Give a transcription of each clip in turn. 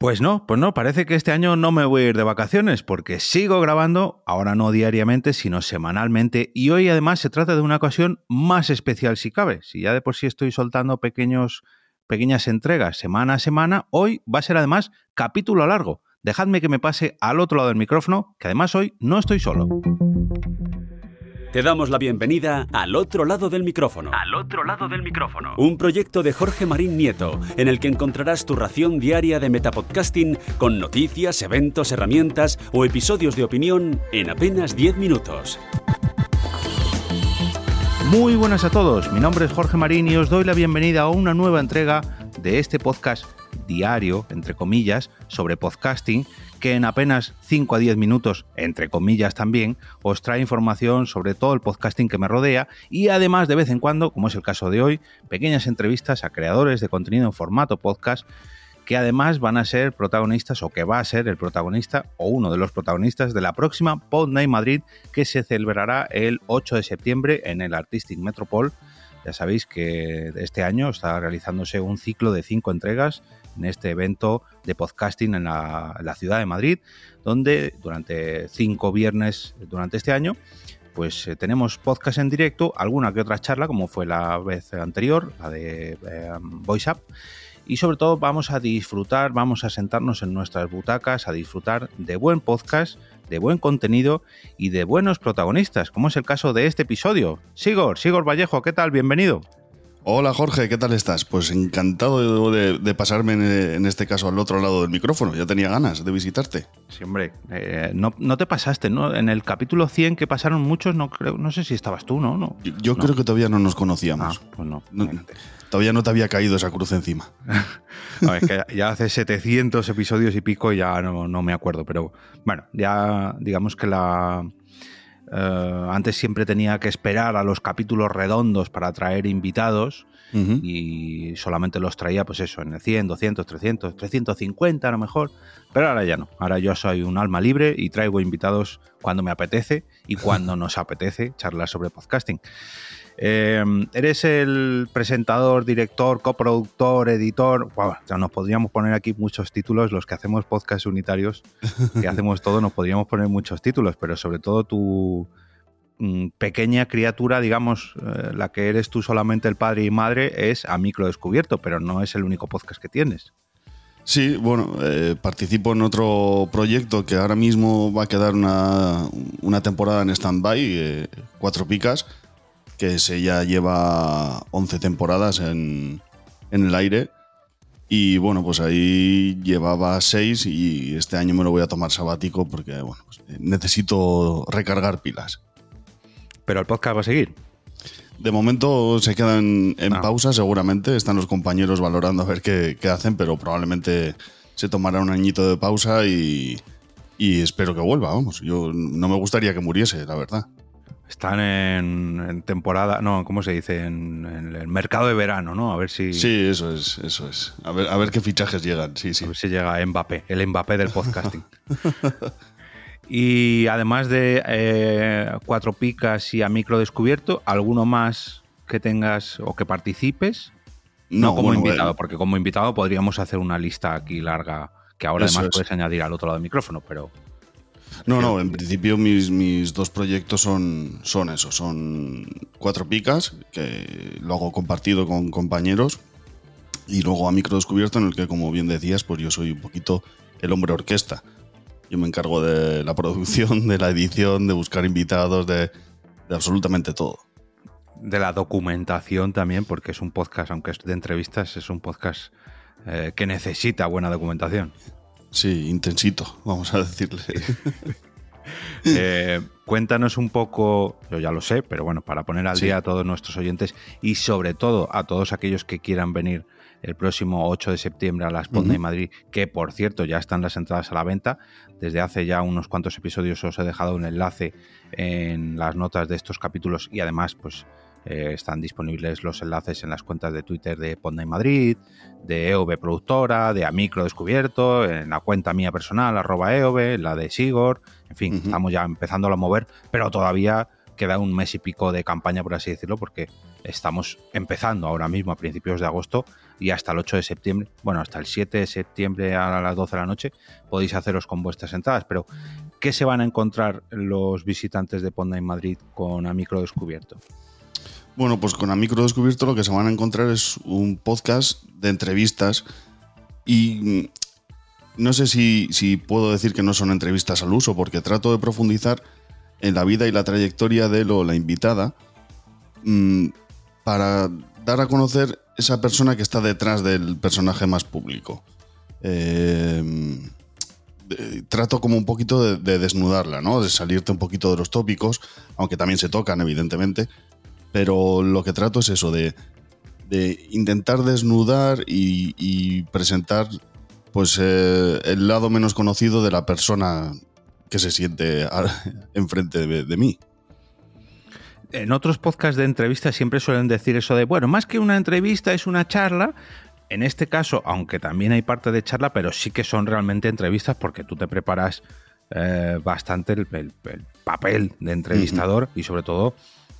Pues no, pues no, parece que este año no me voy a ir de vacaciones porque sigo grabando, ahora no diariamente, sino semanalmente, y hoy además se trata de una ocasión más especial si cabe. Si ya de por sí estoy soltando pequeños, pequeñas entregas semana a semana, hoy va a ser además capítulo largo. Dejadme que me pase al otro lado del micrófono, que además hoy no estoy solo. Te damos la bienvenida al otro lado del micrófono. Al otro lado del micrófono. Un proyecto de Jorge Marín Nieto, en el que encontrarás tu ración diaria de metapodcasting con noticias, eventos, herramientas o episodios de opinión en apenas 10 minutos. Muy buenas a todos, mi nombre es Jorge Marín y os doy la bienvenida a una nueva entrega de este podcast diario, entre comillas, sobre podcasting que en apenas 5 a 10 minutos, entre comillas también, os trae información sobre todo el podcasting que me rodea y además de vez en cuando, como es el caso de hoy, pequeñas entrevistas a creadores de contenido en formato podcast que además van a ser protagonistas o que va a ser el protagonista o uno de los protagonistas de la próxima Pod Night Madrid que se celebrará el 8 de septiembre en el Artistic Metropol. Ya sabéis que este año está realizándose un ciclo de cinco entregas en este evento de podcasting en la, ciudad de Madrid, donde durante cinco viernes durante este año pues eh, tenemos podcast en directo, alguna que otra charla, como fue la vez anterior, la de eh, Voice Up, y sobre todo vamos a disfrutar, vamos a sentarnos en nuestras butacas a disfrutar de buen podcast, de buen contenido y de buenos protagonistas, como es el caso de este episodio. Sigor, Sigor Vallejo, ¿qué tal? Bienvenido. Hola Jorge, ¿qué tal estás? Pues encantado de, pasarme en, este caso al otro lado del micrófono. Ya tenía ganas de visitarte. Sí, hombre, eh, no, te pasaste, ¿no? En el capítulo 100 que pasaron muchos, no creo, no sé si estabas tú, ¿no? no yo, creo que todavía no nos conocíamos. Ah, pues no. todavía no te había caído esa cruz encima. es que ya hace 700 episodios y pico y ya no, no me acuerdo, pero bueno, ya digamos que la eh, antes siempre tenía que esperar a los capítulos redondos para traer invitados y solamente los traía, pues eso, en el 100, 200, 300, 350 a lo mejor. Pero ahora ya no. Ahora yo soy un alma libre y traigo invitados cuando me apetece y cuando nos apetece charlar sobre podcasting. Em, eres el presentador, director, coproductor, editor. ya nos podríamos poner aquí muchos títulos. Los que hacemos podcast unitarios, que hacemos todo, nos podríamos poner muchos títulos, pero sobre todo tu mm, pequeña criatura, digamos, eh, la que eres tú solamente el padre y madre, es a micro descubierto, pero no es el único podcast que tienes. Sí, bueno, eh, participo en otro proyecto que ahora mismo va a quedar una, temporada en stand-by, eh, Cuatro Picas, que se ya lleva 11 temporadas en, el aire. Y bueno, pues ahí llevaba 6 y este año me lo voy a tomar sabático porque bueno, pues necesito recargar pilas. ¿Pero el podcast va a seguir? De momento se quedan en ah. pausa, seguramente. Están los compañeros valorando a ver qué, hacen, pero probablemente se tomará un añito de pausa y, y espero que vuelva, vamos. Yo no me gustaría que muriese, la verdad. Están en, temporada, no, ¿cómo se dice? En, el mercado de verano, ¿no? A ver si. Sí, eso es, eso es. A ver, a ver qué fichajes llegan, sí, sí. A ver si llega Mbappé, el Mbappé del podcasting. y además de eh, cuatro picas y a micro descubierto, ¿alguno más que tengas o que participes? No, como invitado, porque como invitado podríamos hacer una lista aquí larga que ahora además puedes añadir al otro lado del micrófono, pero. No, no, en principio mis, mis dos proyectos son, son eso, son cuatro picas, que lo hago compartido con compañeros, y luego a micro descubierto, en el que, como bien decías, pues yo soy un poquito el hombre orquesta. Yo me encargo de la producción, de la edición, de buscar invitados, de, absolutamente todo. De la documentación también, porque es un podcast, aunque es de entrevistas, es un podcast eh, que necesita buena documentación. Sí, intensito, vamos a decirle. Eh, cuéntanos un poco, yo ya lo sé, pero bueno, para poner al día a todos nuestros oyentes y sobre todo a todos aquellos que quieran venir el próximo 8 de septiembre a la Sponda de Madrid, que por cierto ya están las entradas a la venta. Desde hace ya unos cuantos episodios os he dejado un enlace en las notas de estos capítulos y además pues eh, están disponibles los enlaces en las cuentas de Twitter de Ponda Madrid, de EOB Productora, de Amicro Descubierto, en la cuenta mía personal, arroba EOB, la de Sigor. En fin, estamos ya empezando a mover, pero todavía queda un mes y pico de campaña, por así decirlo, porque estamos empezando ahora mismo a principios de agosto y hasta el 8 de septiembre, bueno, hasta el 7 de septiembre a las 12 de la noche podéis haceros con vuestras entradas, pero ¿qué se van a encontrar los visitantes de Ponda en Madrid con A Micro Descubierto? Bueno, pues con A Micro Descubierto lo que se van a encontrar es un podcast de entrevistas y mm, no sé si, si puedo decir que no son entrevistas al uso, porque trato de profundizar en la vida y la trayectoria de lo, la invitada mm, para dar a conocer esa persona que está detrás del personaje más público. Eh, trato como un poquito de, desnudarla, ¿no? De salirte un poquito de los tópicos, aunque también se tocan, evidentemente. Pero lo que trato es eso, de, intentar desnudar y, presentar pues eh, el lado menos conocido de la persona que se siente enfrente de, mí. En otros podcasts de entrevistas siempre suelen decir eso de, bueno, más que una entrevista es una charla. En este caso, aunque también hay parte de charla, pero sí que son realmente entrevistas porque tú te preparas eh, bastante el, papel de entrevistador y sobre todo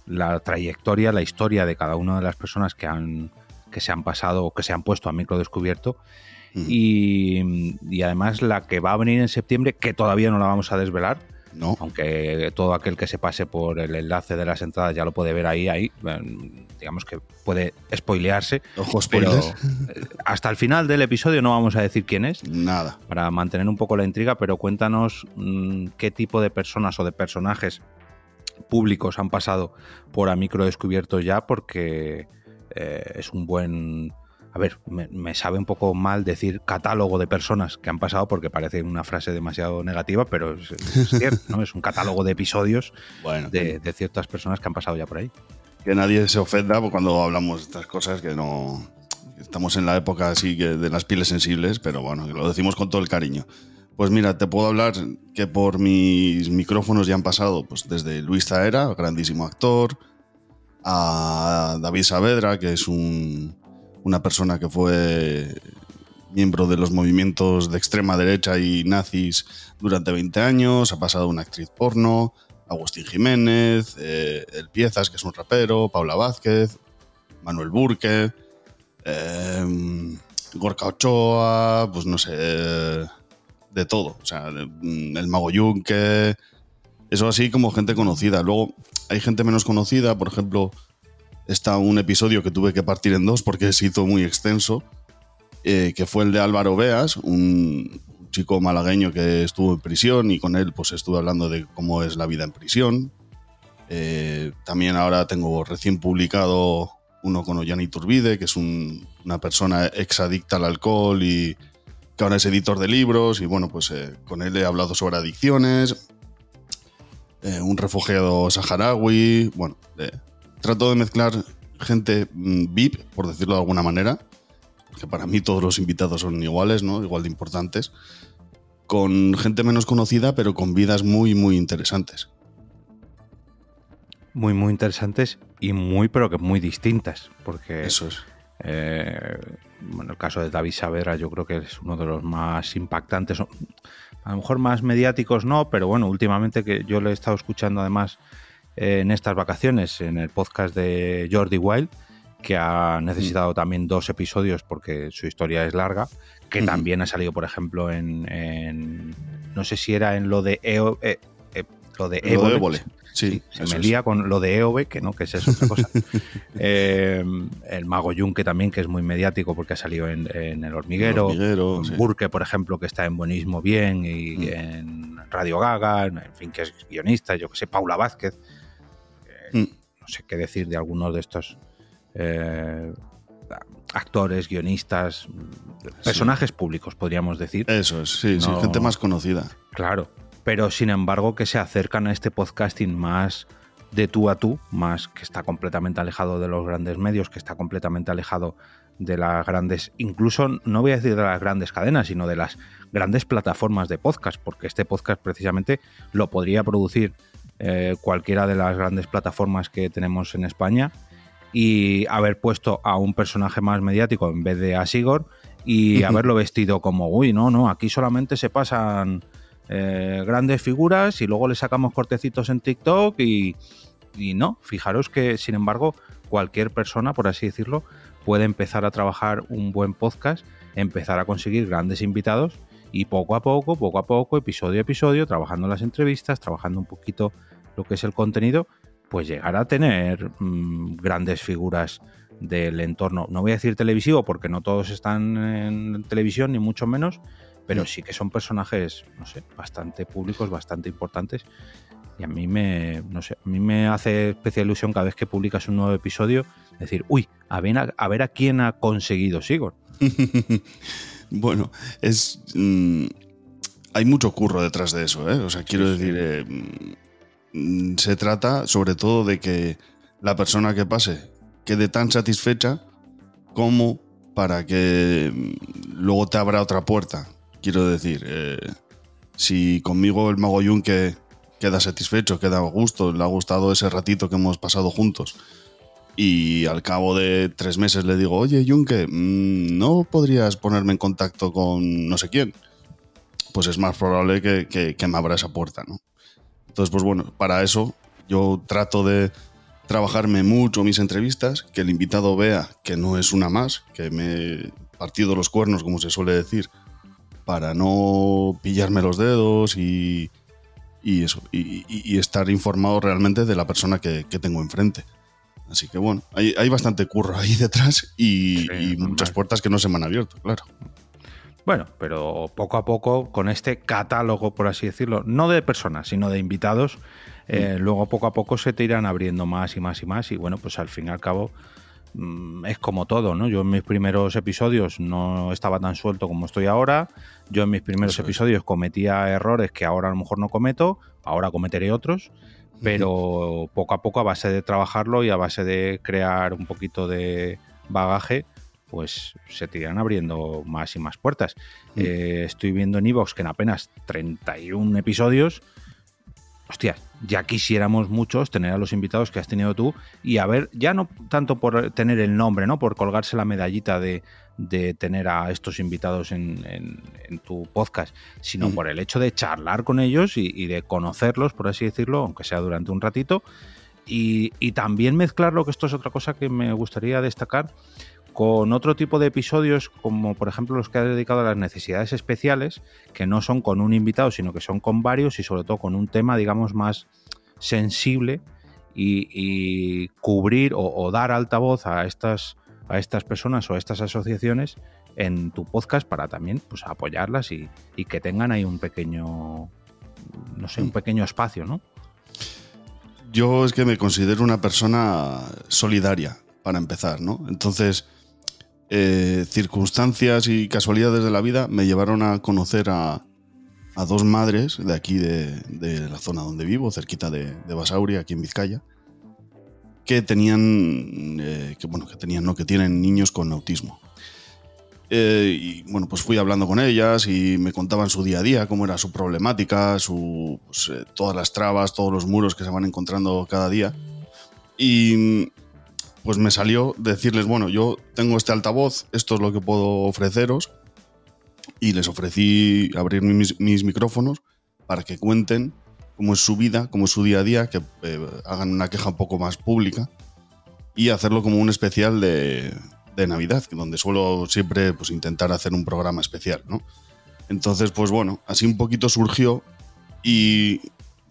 la trayectoria, la historia de cada una de las personas que han que se han pasado o que se han puesto a micro descubierto y, además la que va a venir en septiembre, que todavía no la vamos a desvelar, no. Aunque todo aquel que se pase por el enlace de las entradas ya lo puede ver ahí, ahí. Digamos que puede spoilearse. pero eh, hasta el final del episodio no vamos a decir quién es. Nada. Para mantener un poco la intriga, pero cuéntanos mm, qué tipo de personas o de personajes públicos han pasado por a micro descubierto ya, porque eh, es un buen a ver, me, sabe un poco mal decir catálogo de personas que han pasado porque parece una frase demasiado negativa, pero es, cierto, ¿no? Es un catálogo de episodios de, ciertas personas que han pasado ya por ahí. Que nadie se ofenda cuando hablamos de estas cosas, que no... Estamos en la época así que de las pieles sensibles, pero bueno, lo decimos con todo el cariño. Pues mira, te puedo hablar que por mis micrófonos ya han pasado, pues desde Luis Zaera, grandísimo actor, a David Saavedra, que es un, una persona que fue miembro de los movimientos de extrema derecha y nazis durante 20 años, ha pasado una actriz porno, Agustín Jiménez, eh, El Piezas, que es un rapero, Paula Vázquez, Manuel Burque, eh, Gorka Ochoa, pues no sé, de todo. O sea, el Mago Yunque, eso así como gente conocida. Luego hay gente menos conocida, por ejemplo, está un episodio que tuve que partir en dos porque se hizo muy extenso, eh, que fue el de Álvaro Beas, un chico malagueño que estuvo en prisión y con él pues estuve hablando de cómo es la vida en prisión. Eh, también ahora tengo recién publicado uno con Ollani Turbide, que es una persona exadicta al alcohol y que ahora es editor de libros y bueno, pues eh, con él he hablado sobre adicciones. un refugiado saharaui, bueno, trato de mezclar gente mm, VIP, por decirlo de alguna manera, porque para mí todos los invitados son iguales, ¿no? Igual de importantes, con gente menos conocida, pero con vidas muy, muy interesantes. Muy, muy interesantes y muy, pero que muy distintas, porque... Eso es. Eh, bueno, el caso de David Saavedra yo creo que es uno de los más impactantes, a lo mejor más mediáticos no, pero bueno, últimamente que yo le he estado escuchando además en estas vacaciones en el podcast de Jordi Wild, que ha necesitado también dos episodios porque su historia es larga, que también ha salido, por ejemplo, en, no sé si era en lo de EO, eh, eh, lo de Évole. Sí, se me lía con lo de EOB, que no, que es otra cosa. Eh, el Mago Yunque también, que es muy mediático porque ha salido en, El Hormiguero. Burke, por ejemplo, que está en Buenismo Bien y mm. en Radio Gaga, en fin, que es guionista, yo que sé, Paula Vázquez. Mm. no sé qué decir de algunos de estos eh, actores, guionistas, personajes públicos, podríamos decir. Eso es, sí, gente más conocida. Claro, pero sin embargo que se acercan a este podcasting más de tú a tú, más que está completamente alejado de los grandes medios, que está completamente alejado de las grandes, incluso no voy a decir de las grandes cadenas, sino de las grandes plataformas de podcast, porque este podcast precisamente lo podría producir eh, cualquiera de las grandes plataformas que tenemos en España y haber puesto a un personaje más mediático en vez de a Sigor y haberlo vestido como, uy, no, no, aquí solamente se pasan eh, grandes figuras y luego le sacamos cortecitos en TikTok y, no, fijaros que sin embargo cualquier persona, por así decirlo, puede empezar a trabajar un buen podcast, empezar a conseguir grandes invitados y poco a poco, poco a poco, episodio a episodio, trabajando las entrevistas, trabajando un poquito lo que es el contenido, pues llegar a tener mm, grandes figuras del entorno. No voy a decir televisivo porque no todos están en televisión, ni mucho menos, pero sí que son personajes, no sé, bastante públicos, bastante importantes. Y a mí me, no sé, a mí me hace especial ilusión cada vez que publicas un nuevo episodio, decir, uy, a ver a, a, ver a quién ha conseguido Sigor. bueno, es... Mm, hay mucho curro detrás de eso, ¿eh? O sea, quiero decir, eh, mm, se trata sobre todo de que la persona que pase quede tan satisfecha como para que mm, luego te abra otra puerta. Quiero decir, eh, si conmigo el mago Yunque queda satisfecho, queda a gusto, le ha gustado ese ratito que hemos pasado juntos, y al cabo de tres meses le digo, oye Yunque, ¿no podrías ponerme en contacto con no sé quién? Pues es más probable que, que me abra esa puerta, ¿no? Entonces, pues bueno, para eso yo trato de trabajarme mucho mis entrevistas, que el invitado vea que no es una más, que me he partido los cuernos, como se suele decir, para no pillarme los dedos y, y eso, y, estar informado realmente de la persona que, tengo enfrente. Así que bueno, hay, hay bastante curro ahí detrás y, muchas puertas que no se me han abierto, claro. Bueno, pero poco a poco, con este catálogo, por así decirlo, no de personas, sino de invitados, eh, luego poco a poco se te irán abriendo más y más y más y bueno, pues al fin y al cabo es como todo, ¿no? Yo en mis primeros episodios no estaba tan suelto como estoy ahora, yo en mis primeros episodios cometía errores que ahora a lo mejor no cometo, ahora cometeré otros, pero poco a poco a base de trabajarlo y a base de crear un poquito de bagaje, pues se te irán abriendo más y más puertas. Mm. Eh, estoy viendo en Evox que en apenas 31 episodios hostias, ya quisiéramos muchos tener a los invitados que has tenido tú y a ver, ya no tanto por tener el nombre, ¿no? Por colgarse la medallita de, tener a estos invitados en, tu podcast, sino mm. por el hecho de charlar con ellos y, de conocerlos, por así decirlo, aunque sea durante un ratito. Y, y también mezclarlo, que esto es otra cosa que me gustaría destacar, con otro tipo de episodios, como por ejemplo los que ha dedicado a las necesidades especiales, que no son con un invitado, sino que son con varios y sobre todo con un tema, digamos, más sensible y, cubrir o, dar altavoz a estas, a estas personas o a estas asociaciones en tu podcast para también pues, apoyarlas y, y que tengan ahí un pequeño, no sé, un mm. pequeño espacio, ¿no? Yo es que me considero una persona solidaria, para empezar, ¿no? Entonces, eh, circunstancias y casualidades de la vida me llevaron a conocer a, dos madres de aquí, de, la zona donde vivo, cerquita de, Basauri, aquí en Vizcaya, que tenían, eh, que, bueno, que tenían, no, que tienen niños con autismo. Eh, y bueno, pues fui hablando con ellas y me contaban su día a día, cómo era su problemática, su, pues, todas las trabas, todos los muros que se van encontrando cada día. Y pues me salió decirles, bueno, yo tengo este altavoz, esto es lo que puedo ofreceros, y les ofrecí abrir mis, micrófonos para que cuenten cómo es su vida, cómo es su día a día, que eh, hagan una queja un poco más pública y hacerlo como un especial de, de Navidad, donde suelo siempre pues, intentar hacer un programa especial, ¿no? Entonces, pues bueno, así un poquito surgió y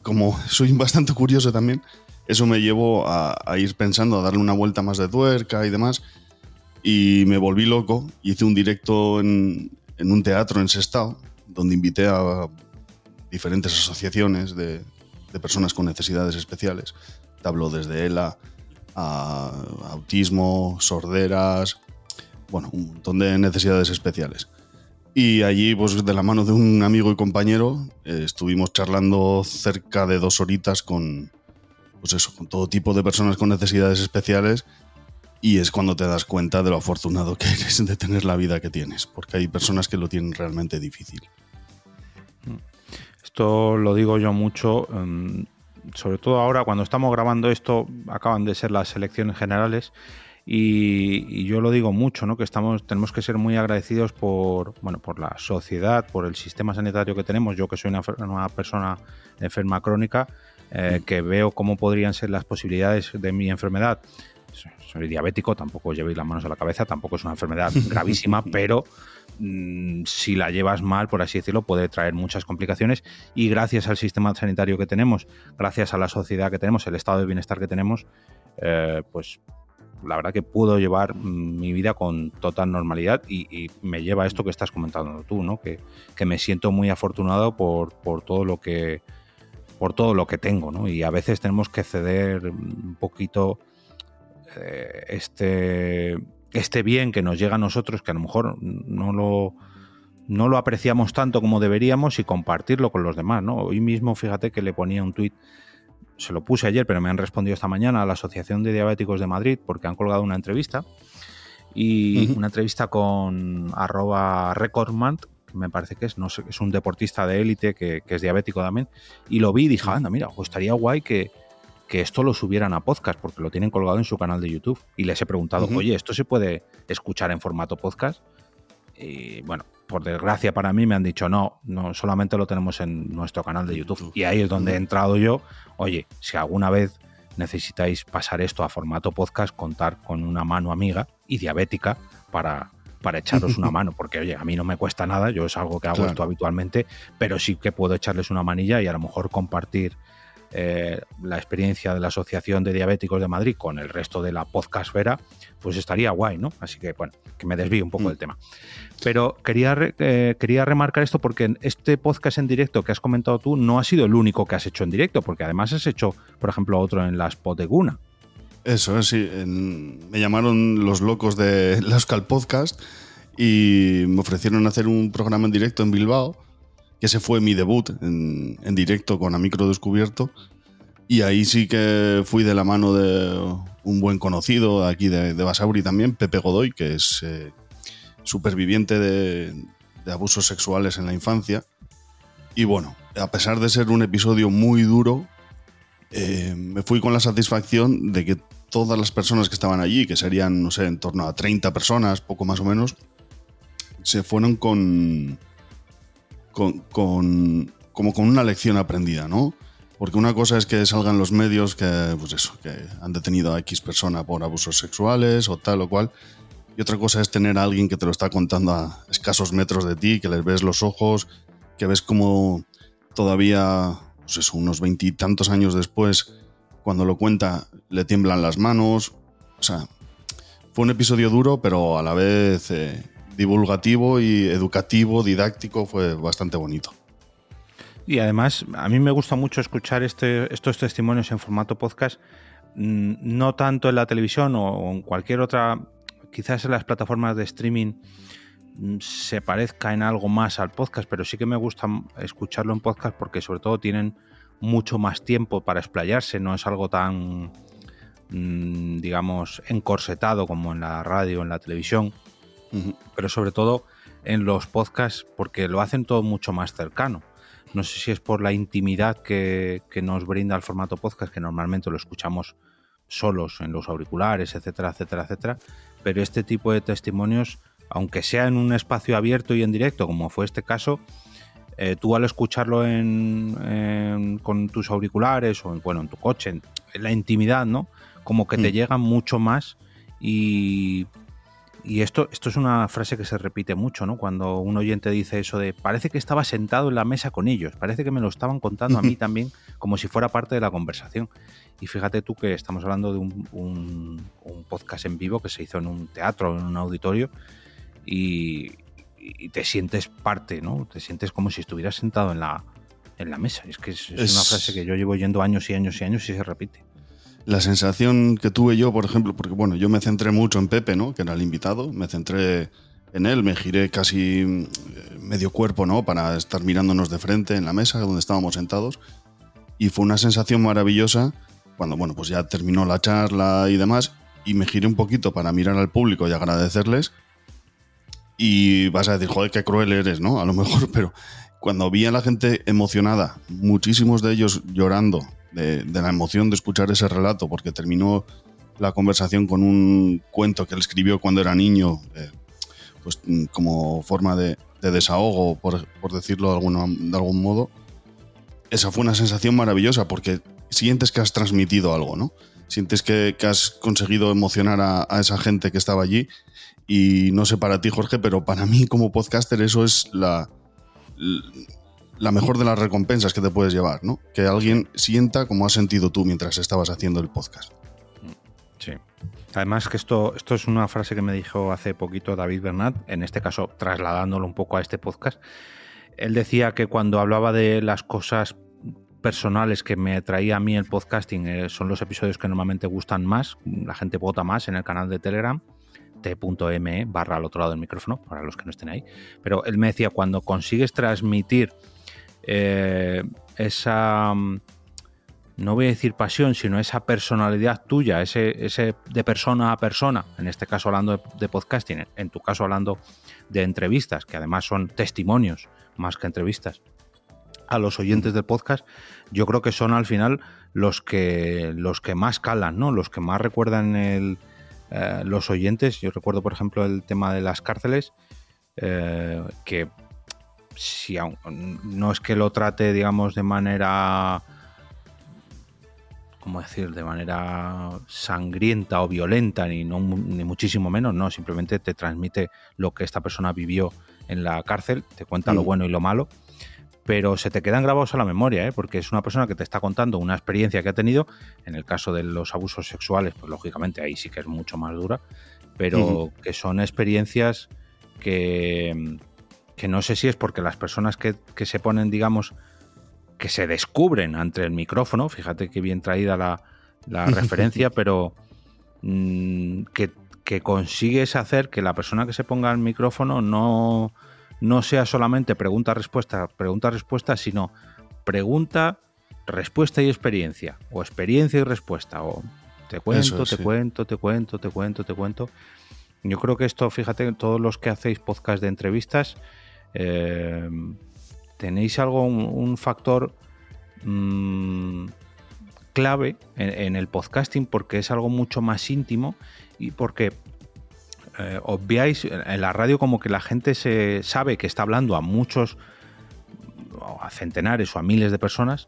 como soy bastante curioso también, eso me llevó a, ir pensando, a darle una vuelta más de tuerca y demás. Y me volví loco. Hice un directo en, un teatro en Sestao, donde invité a diferentes asociaciones de, personas con necesidades especiales. Te hablo desde ELA a autismo, sorderas, bueno, un montón de necesidades especiales. Y allí, pues de la mano de un amigo y compañero, eh, estuvimos charlando cerca de dos horitas con, pues eso, con todo tipo de personas con necesidades especiales y es cuando te das cuenta de lo afortunado que eres de tener la vida que tienes, porque hay personas que lo tienen realmente difícil. Esto lo digo yo mucho, em, sobre todo ahora cuando estamos grabando esto, acaban de ser las elecciones generales y, yo lo digo mucho, ¿no? Que estamos, tenemos que ser muy agradecidos por, bueno, por la sociedad, por el sistema sanitario que tenemos. Yo que soy una, una persona enferma crónica, eh, que veo cómo podrían ser las posibilidades de mi enfermedad. Soy diabético, tampoco llevéis las manos a la cabeza, tampoco es una enfermedad gravísima, pero mm, si la llevas mal, por así decirlo, puede traer muchas complicaciones y gracias al sistema sanitario que tenemos, gracias a la sociedad que tenemos, el estado de bienestar que tenemos, eh, pues la verdad que puedo llevar mm, mi vida con total normalidad y, me lleva a esto que estás comentando tú, ¿no? Que, me siento muy afortunado por, todo lo que por todo lo que tengo, ¿no? Y a veces tenemos que ceder un poquito eh, este, este bien que nos llega a nosotros, que a lo mejor no lo, no lo apreciamos tanto como deberíamos y compartirlo con los demás, ¿no? Hoy mismo, fíjate que le ponía un tuit se lo puse ayer, pero me han respondido esta mañana a la Asociación de Diabéticos de Madrid porque han colgado una entrevista y una entrevista con arroba recordman, que me parece que es, no sé, es un deportista de élite que, es diabético también, y lo vi y dije, anda, mira, pues estaría guay que, esto lo subieran a podcast, porque lo tienen colgado en su canal de YouTube. Y les he preguntado, oye, ¿esto se puede escuchar en formato podcast? Y bueno, por desgracia para mí me han dicho no, no solamente lo tenemos en nuestro canal de YouTube. Y ahí es donde he entrado yo. Oye, si alguna vez necesitáis pasar esto a formato podcast, contar con una mano amiga y diabética para, para echaros una mano, porque oye, a mí no me cuesta nada, yo es algo que hago esto habitualmente, pero sí que puedo echarles una manilla y a lo mejor compartir eh, la experiencia de la Asociación de Diabéticos de Madrid con el resto de la podcastfera, pues estaría guay, ¿no? Así que, bueno, que me desvío un poco mm. del tema. Pero quería, eh, quería remarcar esto porque este podcast en directo que has comentado tú no ha sido el único que has hecho en directo, porque además has hecho, por ejemplo, otro en las Poteguna. Eso es, sí. me llamaron los locos de la Podcast y me ofrecieron hacer un programa en directo en Bilbao que ese fue mi debut en, directo con A Micro Descubierto. Y ahí sí que fui de la mano de un buen conocido aquí de, Basauri también, Pepe Godoy, que es eh, superviviente de, abusos sexuales en la infancia. Y bueno, a pesar de ser un episodio muy duro, eh, me fui con la satisfacción de que todas las personas que estaban allí, que serían, no sé, en torno a 30 personas, poco más o menos, se fueron con, con, como con una lección aprendida, ¿no? Porque una cosa es que salgan los medios que, pues eso, que han detenido a X persona por abusos sexuales o tal o cual. Y otra cosa es tener a alguien que te lo está contando a escasos metros de ti, que les ves los ojos, que ves como todavía, pues eso, unos veintitantos años después, cuando lo cuenta, le tiemblan las manos. O sea, fue un episodio duro, pero a la vez eh, divulgativo y educativo, didáctico, fue bastante bonito. Y además, a mí me gusta mucho escuchar este, estos testimonios en formato podcast, mm, no tanto en la televisión o en cualquier otra, quizás en las plataformas de streaming mm, se parezca en algo más al podcast, pero sí que me gusta escucharlo en podcast porque sobre todo tienen mucho más tiempo para explayarse, no es algo tan, mm, digamos, encorsetado como en la radio en la televisión pero sobre todo en los podcasts porque lo hacen todo mucho más cercano. No sé si es por la intimidad que, nos brinda el formato podcast, que normalmente lo escuchamos solos en los auriculares, etcétera, etcétera, etcétera. Pero este tipo de testimonios, aunque sea en un espacio abierto y en directo, como fue este caso, eh, tú al escucharlo con tus auriculares o bueno, en tu coche, en, la intimidad, ¿no? Como que te mm. llega mucho más y y esto, esto es una frase que se repite mucho, ¿no? Cuando un oyente dice eso de parece que estaba sentado en la mesa con ellos, parece que me lo estaban contando a mí también, como si fuera parte de la conversación. Y fíjate tú que estamos hablando de un, podcast en vivo que se hizo en un teatro, en un auditorio, y, te sientes parte, ¿no? Te sientes como si estuvieras sentado en la, en la mesa. Es que es, es una frase que yo llevo oyendo años y años y años y se repite la sensación que tuve yo, por ejemplo, porque bueno, yo me centré mucho en Pepe, ¿no? Que era el invitado, me centré en él, me giré casi eh, medio cuerpo, ¿no? Para estar mirándonos de frente en la mesa donde estábamos sentados. Y fue una sensación maravillosa cuando, bueno, pues ya terminó la charla y demás, y me giré un poquito para mirar al público y agradecerles. Y vas a decir, joder, qué cruel eres, ¿no? A lo mejor, pero cuando vi a la gente emocionada, muchísimos de ellos llorando, de, la emoción de escuchar ese relato, porque terminó la conversación con un cuento que él escribió cuando era niño, eh, pues mm, como forma de, desahogo, por, decirlo de, alguna, de algún modo. Esa fue una sensación maravillosa, porque sientes que has transmitido algo, ¿no? Sientes que, has conseguido emocionar a, esa gente que estaba allí. Y no sé para ti, Jorge, pero para mí como podcaster eso es la, la mejor de las recompensas que te puedes llevar, ¿no? Que alguien sienta como has sentido tú mientras estabas haciendo el podcast. Sí. Además que esto, esto es una frase que me dijo hace poquito David Bernat, en este caso trasladándolo un poco a este podcast. Él decía que cuando hablaba de las cosas personales que me traía a mí el podcasting eh, son los episodios que normalmente gustan más, la gente vota más en el canal de Telegram, t.me barra al otro lado del micrófono, para los que no estén ahí. Pero él me decía, cuando consigues transmitir eh, esa, mm, no voy a decir pasión, sino esa personalidad tuya, ese, ese de persona a persona, en este caso hablando de, podcasting, en tu caso hablando de entrevistas, que además son testimonios más que entrevistas, a los oyentes del podcast, yo creo que son al final los que, los que más calan, ¿no? Los que más recuerdan el, eh, los oyentes. Yo recuerdo, por ejemplo, el tema de las cárceles, eh, que si no es que lo trate, digamos, de manera, ¿cómo decir?, de manera sangrienta o violenta, ni, no, ni muchísimo menos, no, simplemente te transmite lo que esta persona vivió en la cárcel, te cuenta lo mm. bueno y lo malo, pero se te quedan grabados a la memoria, ¿eh? porque es una persona que te está contando una experiencia que ha tenido, en el caso de los abusos sexuales, pues lógicamente ahí sí que es mucho más dura, pero que son experiencias que que no sé si es porque las personas que, se ponen, digamos, que se descubren ante el micrófono, fíjate qué bien traída la, referencia, pero mm, que, consigues hacer que la persona que se ponga al micrófono no, no sea solamente pregunta-respuesta, pregunta-respuesta, sino pregunta, respuesta y experiencia, o experiencia y respuesta, o te cuento, te cuento, te cuento, te cuento, te cuento. Yo creo que esto, fíjate, todos los que hacéis podcast de entrevistas, eh, tenéis algo, un, factor mm, clave en, el podcasting porque es algo mucho más íntimo. Y porque eh, obviáis en la radio como que la gente se sabe que está hablando a muchos, a centenares o a miles de personas,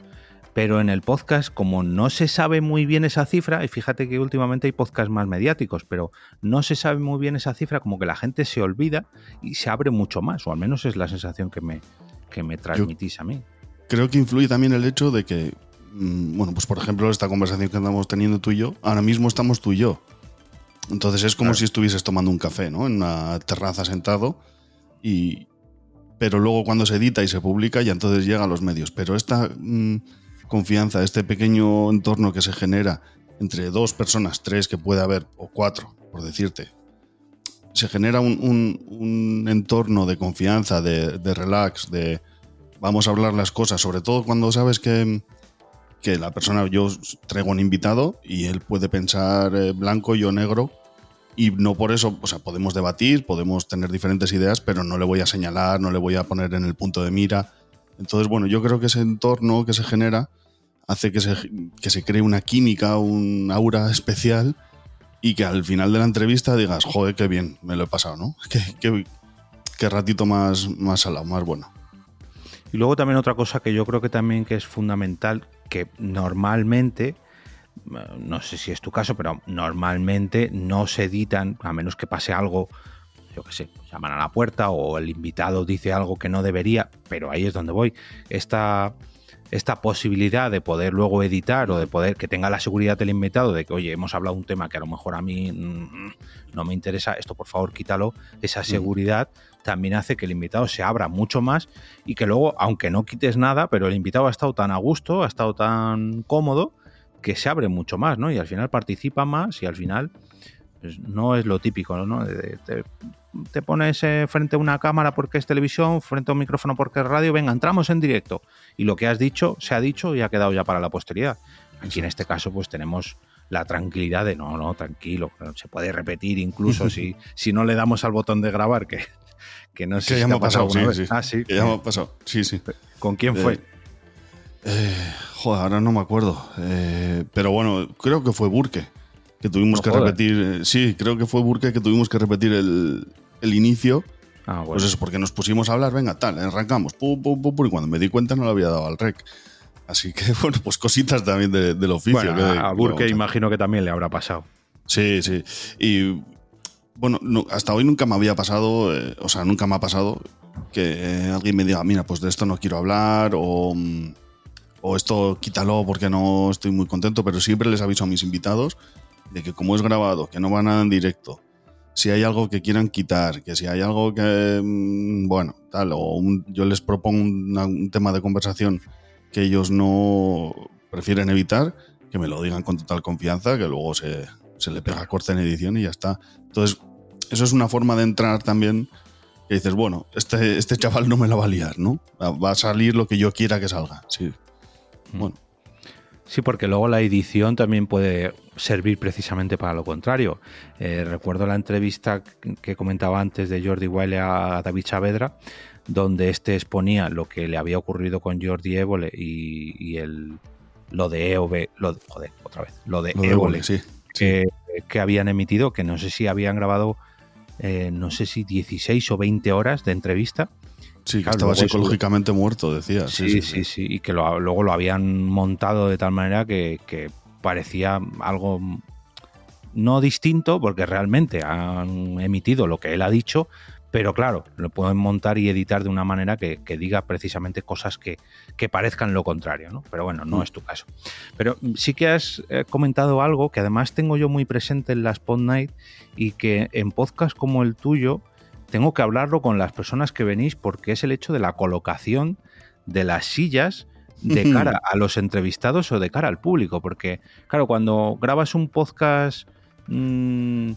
pero en el podcast, como no se sabe muy bien esa cifra, y fíjate que últimamente hay podcasts más mediáticos, pero no se sabe muy bien esa cifra, como que la gente se olvida y se abre mucho más, o al menos es la sensación que me, que me transmitís a mí. Creo que influye también el hecho de que, mm, bueno, pues por ejemplo, esta conversación que andamos teniendo tú y yo, ahora mismo estamos tú y yo. Entonces es como si estuvieses tomando un café, ¿no? En una terraza sentado y... Pero luego cuando se edita y se publica ya entonces llega a los medios. Pero esta... Mm, confianza, este pequeño entorno que se genera entre dos personas, tres que puede haber, o cuatro, por decirte, se genera un, entorno de confianza, de, relax, de vamos a hablar las cosas, sobre todo cuando sabes que, que la persona, yo traigo un invitado y él puede pensar eh, blanco, yo negro, y no por eso, o sea, podemos debatir, podemos tener diferentes ideas, pero no le voy a señalar, no le voy a poner en el punto de mira. Entonces, bueno, yo creo que ese entorno que se genera hace que se, que se cree una química, un aura especial y que al final de la entrevista digas, joder, qué bien, me lo he pasado, ¿no? Qué, qué, ratito más, más salado, más bueno. Y luego también otra cosa que yo creo que también que es fundamental, que normalmente, no sé si es tu caso, pero normalmente no se editan, a menos que pase algo, yo qué sé, llaman a la puerta o el invitado dice algo que no debería, pero ahí es donde voy. Esta esta posibilidad de poder luego editar o de poder que tenga la seguridad del invitado de que, oye, hemos hablado un tema que a lo mejor a mí mm, no me interesa, esto por favor quítalo, esa seguridad también hace que el invitado se abra mucho más y que luego, aunque no quites nada, pero el invitado ha estado tan a gusto, ha estado tan cómodo, que se abre mucho más, ¿no? Y al final participa más y al final pues, no es lo típico, ¿no? te pones eh, frente a una cámara porque es televisión, frente a un micrófono porque es radio, venga, entramos en directo. Y lo que has dicho, se ha dicho y ha quedado ya para la posteridad. Aquí en este caso, pues tenemos la tranquilidad de no, no, tranquilo, se puede repetir incluso si, si no le damos al botón de grabar, que, que no sé si ya ha pasado, sí, sí. Ah, sí. ya ha pasado, sí, sí. ¿Con quién fue? Eh, eh, joder, ahora no me acuerdo. pero bueno, creo que fue Burke que tuvimos que repetir. Eh, sí, creo que fue Burke que tuvimos que repetir el, inicio. Ah, bueno. Pues eso, porque nos pusimos a hablar, venga, tal, arrancamos, pum, pum, pum, y cuando me di cuenta no le había dado al rec. Así que, bueno, pues cositas también del oficio. Bueno, a Burke imagino que también le habrá pasado. Sí, sí. Y bueno, hasta hoy nunca me había pasado, eh, o sea, nunca me ha pasado que alguien me diga, mira, pues de esto no quiero hablar o, mm, o esto quítalo porque no estoy muy contento, pero siempre les aviso a mis invitados de que como es grabado, que no va nada en directo, si hay algo que quieran quitar, que si hay algo que, mm, bueno, tal, o yo les propongo un, tema de conversación que ellos no prefieren evitar, que me lo digan con total confianza, que luego se, se le pega corte en edición y ya está. Entonces, eso es una forma de entrar también que dices, bueno, este, este chaval no me la va a liar, ¿no? Va a salir lo que yo quiera que salga, sí. Mm. Bueno. Sí, porque luego la edición también puede servir precisamente para lo contrario. Eh, recuerdo la entrevista que comentaba antes de Jordi Wiley a David Saavedra, donde este exponía lo que le había ocurrido con Jordi Évole y, el, lo de EOB, lo joder, otra vez, lo de Évole, sí, que, que, habían emitido, que no sé si habían grabado, eh, no sé si 16 o 20 horas de entrevista Sí, que estaba psicológicamente muerto, decía. Sí, sí, sí, y que luego lo habían montado de tal manera que, parecía algo no distinto, porque realmente han emitido lo que él ha dicho, pero claro, lo pueden montar y editar de una manera que, diga precisamente cosas que, parezcan lo contrario, ¿no? Pero bueno, no mm. es tu caso. Pero sí que has eh, comentado algo que además tengo yo muy presente en la Spot Night y que en podcast como el tuyo tengo que hablarlo con las personas que venís porque es el hecho de la colocación de las sillas de cara a los entrevistados o de cara al público. Porque, claro, cuando grabas un podcast mm,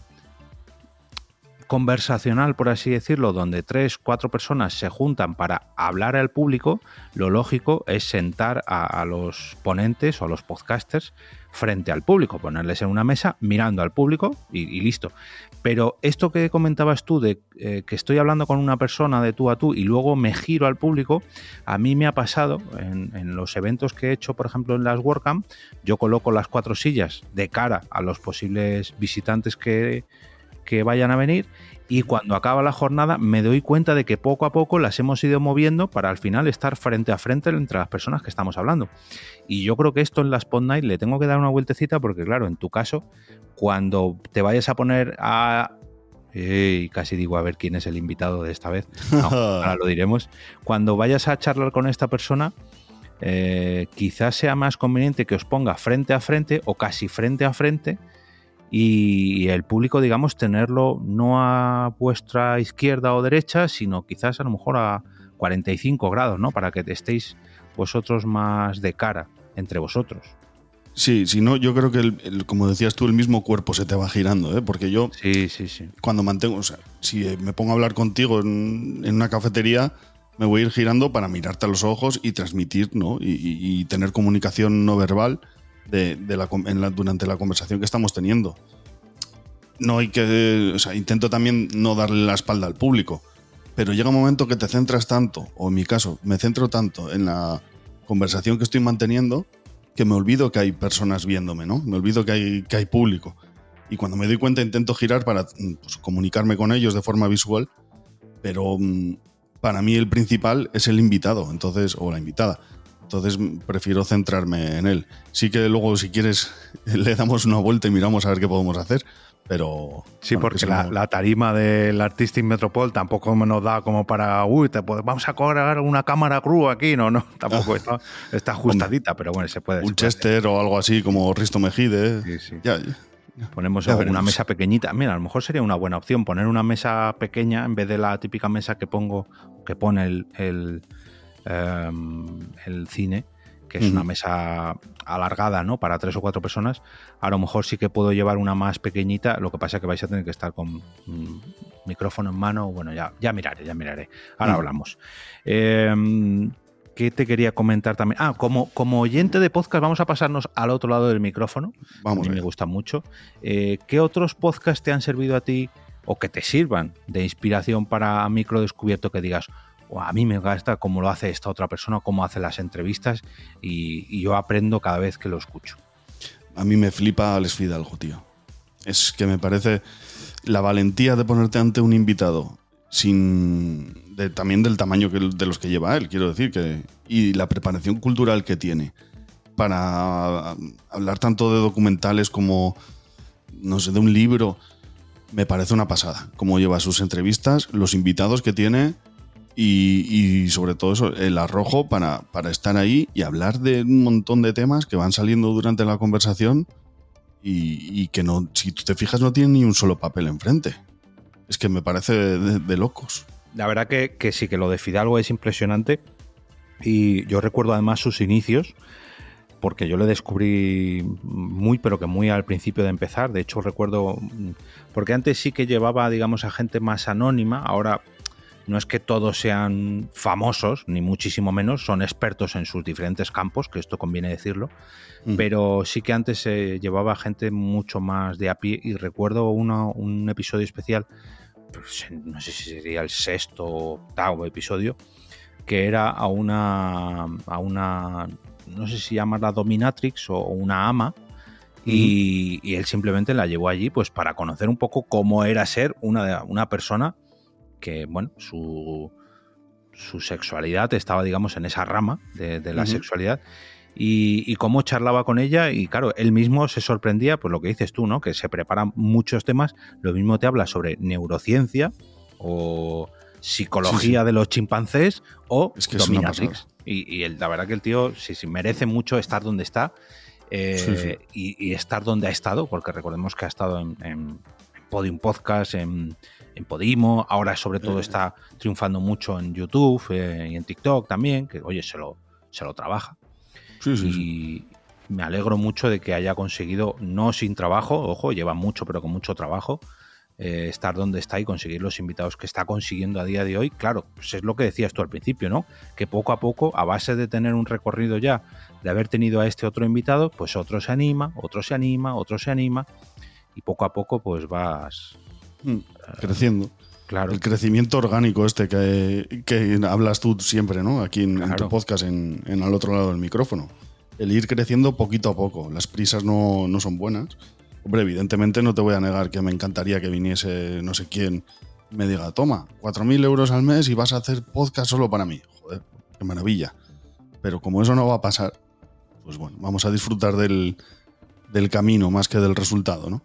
conversacional, por así decirlo, donde tres, cuatro personas se juntan para hablar al público, lo lógico es sentar a, los ponentes o a los podcasters frente al público, ponerles en una mesa mirando al público y listo. Pero esto que comentabas tú de eh, que estoy hablando con una persona de tú a tú y luego me giro al público, a mí me ha pasado en, los eventos que he hecho, por ejemplo, en las WordCamp, yo coloco las cuatro sillas de cara a los posibles visitantes que, que vayan a venir y cuando acaba la jornada me doy cuenta de que poco a poco las hemos ido moviendo para al final estar frente a frente entre las personas que estamos hablando. Y yo creo que esto en la Spot Night le tengo que dar una vueltecita porque claro, en tu caso, cuando te vayas a poner a... Casi digo a ver quién es el invitado de esta vez. ahora lo diremos. Cuando vayas a charlar con esta persona, eh, quizás sea más conveniente que os ponga frente a frente o casi frente a frente y el público, digamos, tenerlo no a vuestra izquierda o derecha, sino quizás a lo mejor a 45 grados, ¿no? Para que estéis vosotros más de cara entre vosotros. Sí, si no, yo creo que, como decías tú, el mismo cuerpo se te va girando, ¿eh? Porque yo, sí, sí, sí. cuando mantengo, o sea, si me pongo a hablar contigo en, una cafetería, me voy a ir girando para mirarte a los ojos y transmitir, ¿no? Y, tener comunicación no verbal de, la, durante la conversación que estamos teniendo. No hay que. O sea, intento también no darle la espalda al público. Pero llega un momento que te centras tanto, o en mi caso, me centro tanto en la conversación que estoy manteniendo, que me olvido que hay personas viéndome, ¿no? Me olvido que hay, que hay público. Y cuando me doy cuenta intento girar para pues, comunicarme con ellos de forma visual, pero mm, para mí el principal es el invitado, entonces, o la invitada. Entonces prefiero centrarme en él. Sí que luego, si quieres, le damos una vuelta y miramos a ver qué podemos hacer. Pero. Sí, porque la, tarima del Artistic Metropol tampoco nos da como para. Uy, te vamos a cobrar una cámara cruz aquí. No, no, tampoco está, está ajustadita, pero bueno, se puede. Un Chester o algo así como Risto Mejide. Sí, sí. Ya, Ponemos una mesa pequeñita. Mira, a lo mejor sería una buena opción poner una mesa pequeña en vez de la típica mesa que pongo, que pone el Em, el cine, que es una mesa alargada, ¿no? Para tres o cuatro personas. A lo mejor sí que puedo llevar una más pequeñita, lo que pasa es que vais a tener que estar con micrófono en mano. Bueno, ya, ya miraré, ya miraré. Ahora hablamos. Eh, ¿Qué te quería comentar también? Ah, como, como oyente de podcast, vamos a pasarnos al otro lado del micrófono. Vamos. A mí me gusta mucho. Eh, ¿Qué otros podcasts te han servido a ti o que te sirvan de inspiración para micro descubierto que digas, a mí me gusta cómo lo hace esta otra persona, cómo hace las entrevistas y, yo aprendo cada vez que lo escucho. A mí me flipa Alex Fidalgo, tío. Es que me parece la valentía de ponerte ante un invitado sin también del tamaño que, de los que lleva él, quiero decir, que y la preparación cultural que tiene para hablar tanto de documentales como, no sé, de un libro, me parece una pasada. Cómo lleva sus entrevistas, los invitados que tiene y, sobre todo eso, el arrojo para, para, estar ahí y hablar de un montón de temas que van saliendo durante la conversación y, que no, si tú te fijas, no tiene ni un solo papel enfrente. Es que me parece de, locos. La verdad que, que, sí, que lo de Fidalgo es impresionante. Y yo recuerdo además sus inicios, porque yo le descubrí muy, pero que muy al principio de empezar. De hecho, recuerdo, porque antes sí que llevaba, digamos, a gente más anónima. Ahora no es que todos sean famosos, ni muchísimo menos, son expertos en sus diferentes campos, que esto conviene decirlo, pero sí que antes se llevaba gente mucho más de a pie y recuerdo un episodio especial, pues, no sé si sería el sexto o octavo episodio, que era a una, a una, no sé si llamarla dominatrix o una ama, y, y, él simplemente la llevó allí pues para conocer un poco cómo era ser una, una persona que, bueno, su, su sexualidad estaba, digamos, en esa rama de, la sexualidad. Y, cómo charlaba con ella y claro, él mismo se sorprendía, pues lo que dices tú, ¿no? Que se preparan muchos temas, lo mismo te habla sobre neurociencia o psicología de los chimpancés o es que dominatrix. Y, y la verdad que el tío sí, sí, merece mucho estar donde está eh, y, estar donde ha estado, porque recordemos que ha estado en, en Podium Podcast, en, en Podimo, ahora sobre todo está triunfando mucho en YouTube eh, y en TikTok también, que oye, se lo, se lo trabaja. Sí, sí, y me alegro mucho de que haya conseguido, no sin trabajo, ojo, lleva mucho, pero con mucho trabajo, eh, estar donde está y conseguir los invitados que está consiguiendo a día de hoy. Claro, pues es lo que decías tú al principio, ¿no? Que poco a poco, a base de tener un recorrido ya, de haber tenido a este otro invitado, pues otro se anima, otro se anima, otro se anima, y poco a poco pues vas, creciendo. Claro. El crecimiento orgánico este que, hablas tú siempre, ¿no? Aquí en, tu podcast, en, en, al otro lado del micrófono. El ir creciendo poquito a poco. Las prisas no, son buenas. Hombre, evidentemente no te voy a negar que me encantaría que viniese no sé quién me diga, toma, 4.000 euros al mes y vas a hacer podcast solo para mí. Joder, qué maravilla. Pero como eso no va a pasar, pues bueno, vamos a disfrutar del, del camino más que del resultado, ¿no?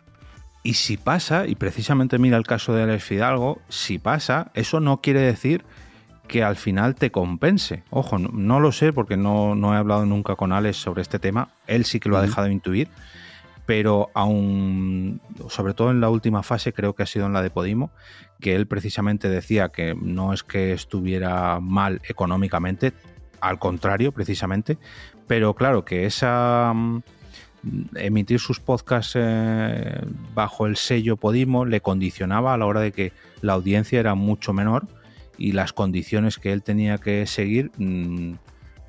Y si pasa, y precisamente mira el caso de Alex Fidalgo, si pasa, eso no quiere decir que al final te compense. Ojo, no, lo sé porque no, no, he hablado nunca con Alex sobre este tema. Él sí que lo ha dejado intuir, pero aún, sobre todo en la última fase, creo que ha sido en la de Podimo, que él precisamente decía que no es que estuviera mal económicamente, al contrario, precisamente, pero claro que esa emitir sus podcasts eh, bajo el sello Podimo le condicionaba a la hora de que la audiencia era mucho menor y las condiciones que él tenía que seguir, mm,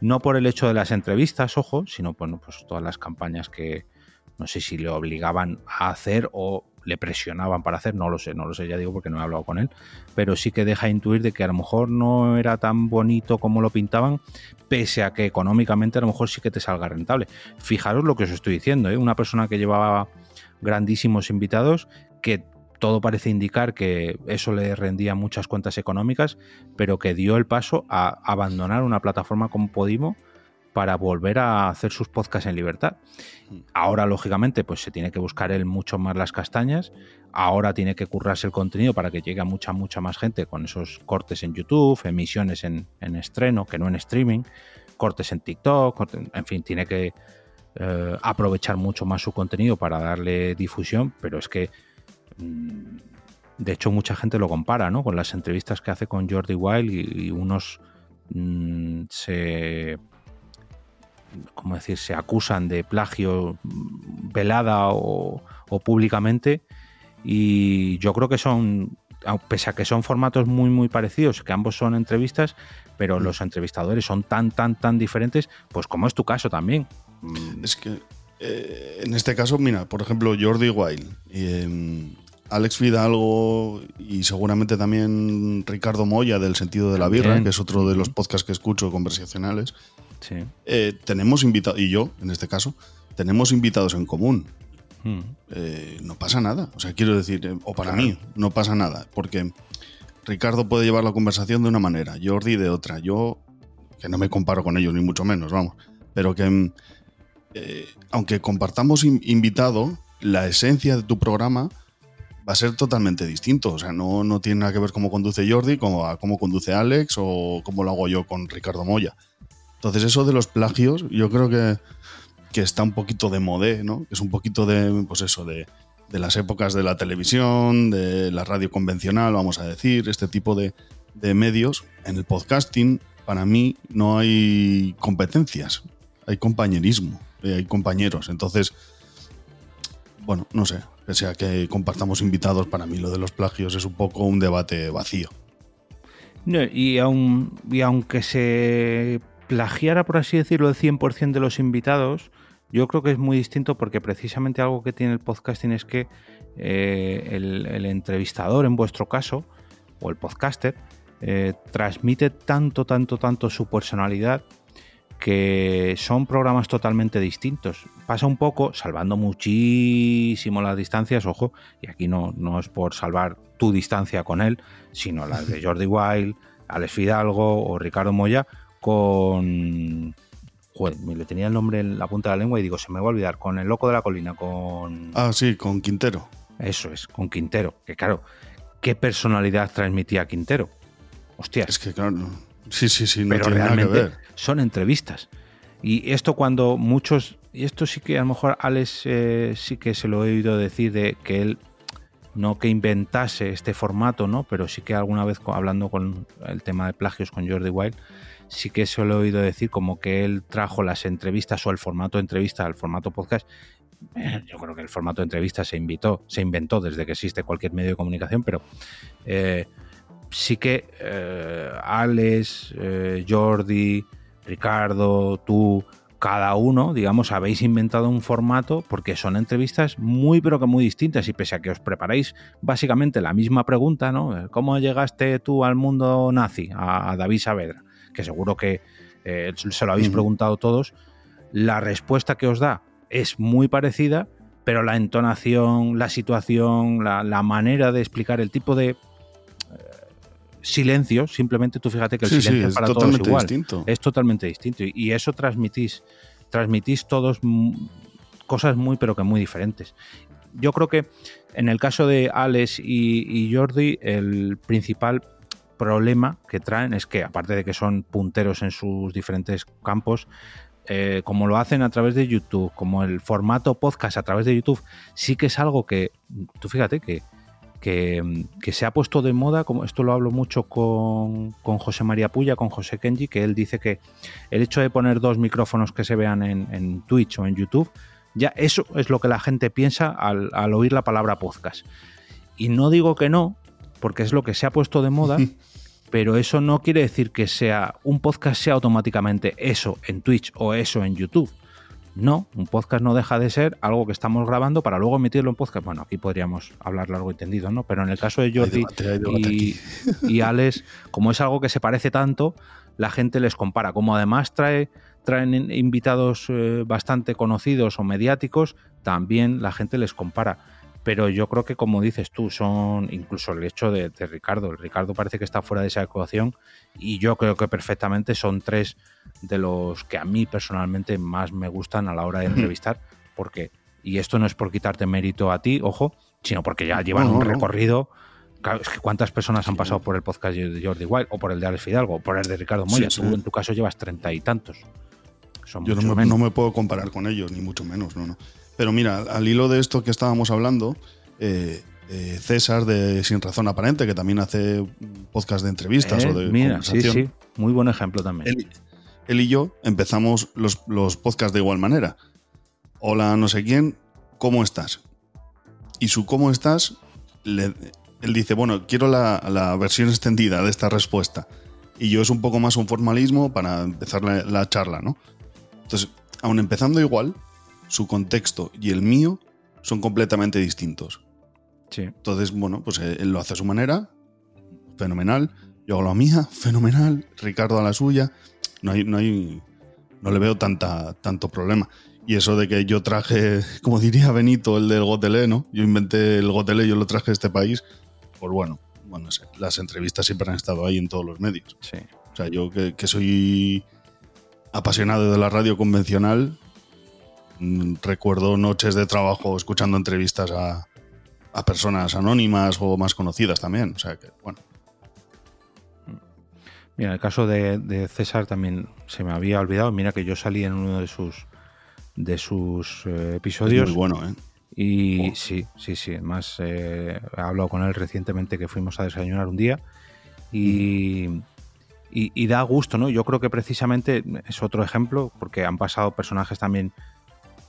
no por el hecho de las entrevistas, ojo, sino bueno, pues todas las campañas que no sé si le obligaban a hacer o le presionaban para hacer, no lo sé, no lo sé, ya digo porque no he hablado con él, pero sí que deja intuir de que a lo mejor no era tan bonito como lo pintaban, pese a que económicamente a lo mejor sí que te salga rentable. Fijaros lo que os estoy diciendo, ¿eh? una persona que llevaba grandísimos invitados, que todo parece indicar que eso le rendía muchas cuentas económicas, pero que dio el paso a abandonar una plataforma como Podimo para volver a hacer sus podcasts en libertad. Ahora, lógicamente, pues se tiene que buscar él mucho más las castañas. Ahora tiene que currarse el contenido para que llegue a mucha, mucha más gente con esos cortes en YouTube, emisiones en, estreno, que no en streaming, cortes en TikTok, en fin, tiene que eh, aprovechar mucho más su contenido para darle difusión, pero es que mm, de hecho mucha gente lo compara ¿no? con las entrevistas que hace con Jordi Wild y, unos mm, se como decir, se acusan de plagio velada o, públicamente. Y yo creo que son, pese a que son formatos muy, muy parecidos, que ambos son entrevistas, pero los entrevistadores son tan, tan, tan diferentes, pues como es tu caso también. Mm. Es que eh, en este caso, mira, por ejemplo, Jordi Wild, eh, Alex Fidalgo y seguramente también Ricardo Moya del Sentido de la Birra, que es otro de los podcasts que escucho conversacionales. Eh, tenemos invitados, y yo en este caso, tenemos invitados en común. Hmm. Eh, no pasa nada. O sea, quiero decir, eh, o para mí, no pasa nada. Porque Ricardo puede llevar la conversación de una manera, Jordi de otra. Yo, que no me comparo con ellos, ni mucho menos, vamos. Pero que, aunque compartamos invitado, la esencia de tu programa va a ser totalmente distinto. O sea, no, no tiene nada que ver cómo conduce Jordi, como cómo conduce Alex o cómo lo hago yo con Ricardo Moya. Entonces, eso de los plagios, yo creo que, que está un poquito de modé, ¿no? Es un poquito de, pues eso, de, de las épocas de la televisión, de la radio convencional, vamos a decir, este tipo de, de medios. En el podcasting, para mí, no hay competencias, hay compañerismo, eh, hay compañeros. Entonces, bueno, no sé, pese a que compartamos invitados, para mí lo de los plagios es un poco un debate vacío. y, aun, y aunque se plagiara, por así decirlo, el 100% de los invitados, yo creo que es muy distinto porque precisamente algo que tiene el podcasting es que eh, el, entrevistador, en vuestro caso, o el podcaster, eh, transmite tanto, tanto, tanto su personalidad que son programas totalmente distintos. Pasa un poco, salvando muchísimo las distancias, ojo, y aquí no, no es por salvar tu distancia con él, sino las de Jordi Wild, Alex Fidalgo o Ricardo Moya con joder, me le tenía el nombre en la punta de la lengua y digo, se me va a olvidar, con el loco de la colina, con... Ah, sí, con Quintero. Eso es, con Quintero, que claro, ¿qué personalidad transmitía Quintero? Hostia. Es que claro, sí, sí, sí, no tiene nada que ver. son entrevistas. Y esto cuando muchos, y esto sí que a lo mejor Alex eh, sí que se lo he oído decir de que él no que inventase este formato, ¿no? Pero sí que alguna vez hablando con el tema de plagios con Jordi Wild, sí que se lo he oído decir como que él trajo las entrevistas o el formato entrevista al formato podcast. Eh, yo creo que el formato de entrevista se invitó, se inventó desde que existe cualquier medio de comunicación, pero eh, sí que eh, Alex, Jordi, Ricardo, tú, cada uno, digamos, habéis inventado un formato porque son entrevistas muy, pero que muy distintas. Y pese a que os preparáis básicamente la misma pregunta, ¿no? ¿Cómo llegaste tú al mundo nazi? A, David Saavedra que seguro que eh, se lo habéis preguntado todos, la respuesta que os da es muy parecida, pero la entonación, la situación, la, manera de explicar el tipo de eh, silencio, simplemente tú fíjate que el silencio es para todos es igual. Distinto. Es totalmente distinto. Y, eso transmitís, transmitís todos cosas muy, pero que muy diferentes. Yo creo que en el caso de Alex y, y Jordi, el principal problema que traen es que, aparte de que son punteros en sus diferentes campos, eh, como lo hacen a través de YouTube, como el formato podcast a través de YouTube, sí que es algo que, tú fíjate que, que, se ha puesto de moda, como esto lo hablo mucho con, con, José María Puya, con José Kenji, que él dice que el hecho de poner dos micrófonos que se vean en, en Twitch o en YouTube, ya eso es lo que la gente piensa al, al oír la palabra podcast. Y no digo que no, porque es lo que se ha puesto de moda, pero eso no quiere decir que sea un podcast sea automáticamente eso en Twitch o eso en YouTube. No, un podcast no deja de ser algo que estamos grabando para luego emitirlo en podcast. Bueno, aquí podríamos hablar largo y tendido, ¿no? Pero en el caso de Jordi y, Alex, como es algo que se parece tanto, la gente les compara. Como además trae, traen invitados eh, bastante conocidos o mediáticos, también la gente les compara pero yo creo que como dices tú, son incluso el hecho de, Ricardo, el Ricardo parece que está fuera de esa ecuación y yo creo que perfectamente son tres de los que a mí personalmente más me gustan a la hora de entrevistar, porque, y esto no es por quitarte mérito a ti, ojo, sino porque ya llevan un recorrido. es que cuántas personas han pasado por el podcast de Jordi Wild o por el de Alex Fidalgo o por el de Ricardo Moya. Tú en tu caso llevas treinta y tantos. Yo no me, no me, puedo comparar con ellos, ni mucho menos, no, no. Pero mira, al hilo de esto que estábamos hablando, eh, eh, César de Sin Razón Aparente, que también hace podcast de entrevistas o de eh, mira, Sí, sí, muy buen ejemplo también. Él, y yo empezamos los, los, podcasts de igual manera. Hola, no sé quién, ¿cómo estás? Y su ¿cómo estás? él dice, bueno, quiero la, la, versión extendida de esta respuesta. Y yo es un poco más un formalismo para empezar la, la charla, ¿no? Entonces, aún empezando igual, su contexto y el mío son completamente distintos. Sí. Entonces, bueno, pues él lo hace a su manera, fenomenal. Yo hago la mía, fenomenal. Ricardo a la suya. No hay, no hay, no le veo tanta, tanto problema. Y eso de que yo traje, como diría Benito, el del Gotelé, ¿no? Yo inventé el Gotelé, yo lo traje a este país. Pues bueno, bueno, no sé, las entrevistas siempre han estado ahí en todos los medios. Sí. O sea, yo que, que soy apasionado de la radio convencional, recuerdo noches de trabajo escuchando entrevistas a, a personas anónimas o más conocidas también. O sea que, bueno. Mira, en el caso de, de César también se me había olvidado. Mira que yo salí en uno de sus de sus eh, Es episodios. muy bueno, ¿eh? Y Oh. sí, sí, sí. Además, eh, he hablado con él recientemente que fuimos a desayunar un día y, y- y da gusto, ¿no? Yo creo que precisamente es otro ejemplo porque han pasado personajes también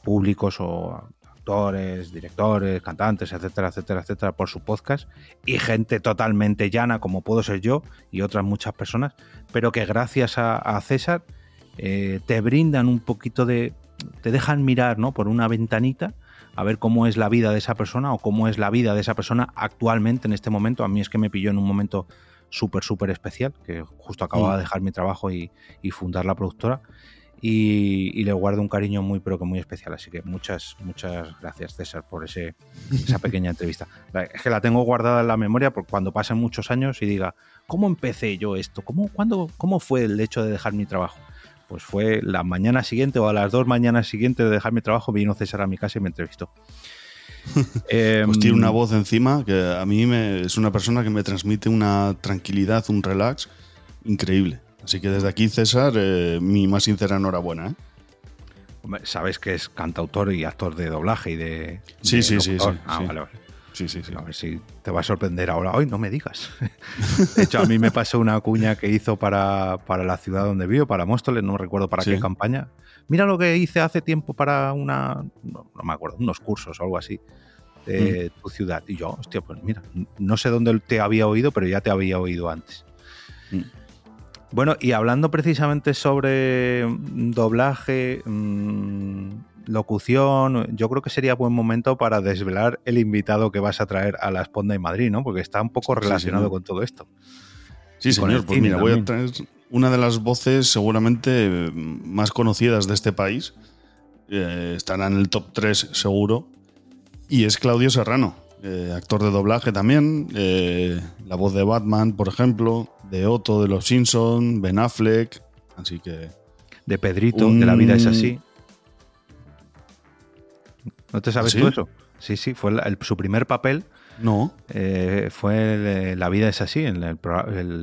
públicos o actores, directores, cantantes, etcétera, etcétera, etcétera, por su podcast y gente totalmente llana como puedo ser yo y otras muchas personas, pero que gracias a, a César eh, te brindan un poquito de, te dejan mirar, ¿no? Por una ventanita a ver cómo es la vida de esa persona o cómo es la vida de esa persona actualmente en este momento. A mí es que me pilló en un momento súper, súper especial, que justo acababa Mm. de dejar mi trabajo y, y fundar la productora. Y, y le guardo un cariño muy, pero que muy especial. Así que muchas, muchas gracias, César, por ese, esa pequeña entrevista. La- Es que la tengo guardada en la memoria por cuando pasen muchos años y diga, ¿cómo empecé yo esto? ¿Cómo, cuándo, ¿Cómo fue el hecho de dejar mi trabajo? Pues fue la mañana siguiente o a las dos mañanas siguientes de dejar mi trabajo, vino César a mi casa y me entrevistó. Em, Pues tiene una voz encima que a mí me, es una persona que me transmite una tranquilidad, un relax increíble. Así que desde aquí, César, eh, mi más sincera enhorabuena. ¿eh? Hombre, Sabes que es cantautor y actor de doblaje y de. Sí, de sí, sí, sí, Ah, sí. vale, vale. Sí, sí, sí. A ver si te va a sorprender ahora. Hoy no me digas. De hecho, a mí me pasó una cuña que hizo para, para la ciudad donde vivo, para Móstoles, no recuerdo para qué campaña. Mira lo que hice hace tiempo para una. No, no me acuerdo, unos cursos o algo así de Mm. tu ciudad. Y yo, hostia, pues mira, no sé dónde te había oído, pero ya te había oído antes. Mm. Bueno, y hablando precisamente sobre mm, doblaje, mm, locución, yo creo que sería buen momento para desvelar el invitado que vas a traer a la Esponda en Madrid, ¿no? Porque está un poco relacionado con todo esto. Sí, señor. Pues mira, voy a traer una de las voces seguramente eh, más conocidas de este país. Eh, estará en el top 3 seguro. Y es Claudio Serrano, eh, actor de doblaje también. eh, la voz de Batman, por ejemplo, de Otto de los Simpson, Ben Affleck. Así que De Pedrito, de La vida es así. ¿No te sabes ¿Ah, sí? tú eso? Sí, sí, fue el- el- su primer papel no. eh, fue el, La vida es así, en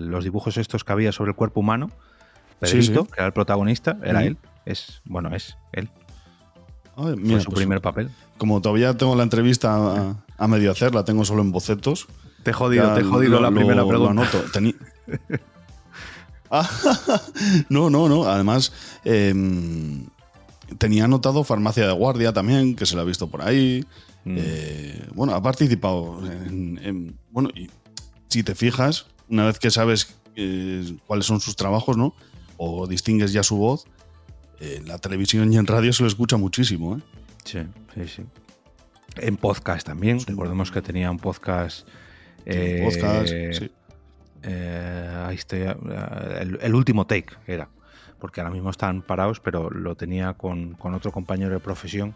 los dibujos estos que había sobre el cuerpo humano. Pedrito, sí. que era el protagonista, era él. Es, bueno, es él. Ay, Fue su pues, primer papel. Como todavía tengo la entrevista a, medio hacer, la tengo solo en bocetos. Te he jodido, Ya te he jodido lo- la primera lo pregunta. anoto. Tení- Ah, no, no, no. Además, em, tenía anotado Farmacia de Guardia también, que se la ha visto por ahí. Mm. Eh, bueno, ha participado en, en- Bueno, y si te fijas, una vez que sabes eh, cuáles son sus trabajos, ¿no? O distingues ya su voz, eh, en la televisión y en radio se lo escucha muchísimo, ¿eh? Sí, sí, sí. En podcast también. Recordemos que tenía un podcast. eh, Podcast, sí. eh, ahí estoy, eh, el, el último take era. Porque ahora mismo están parados, pero lo tenía con, con otro compañero de profesión.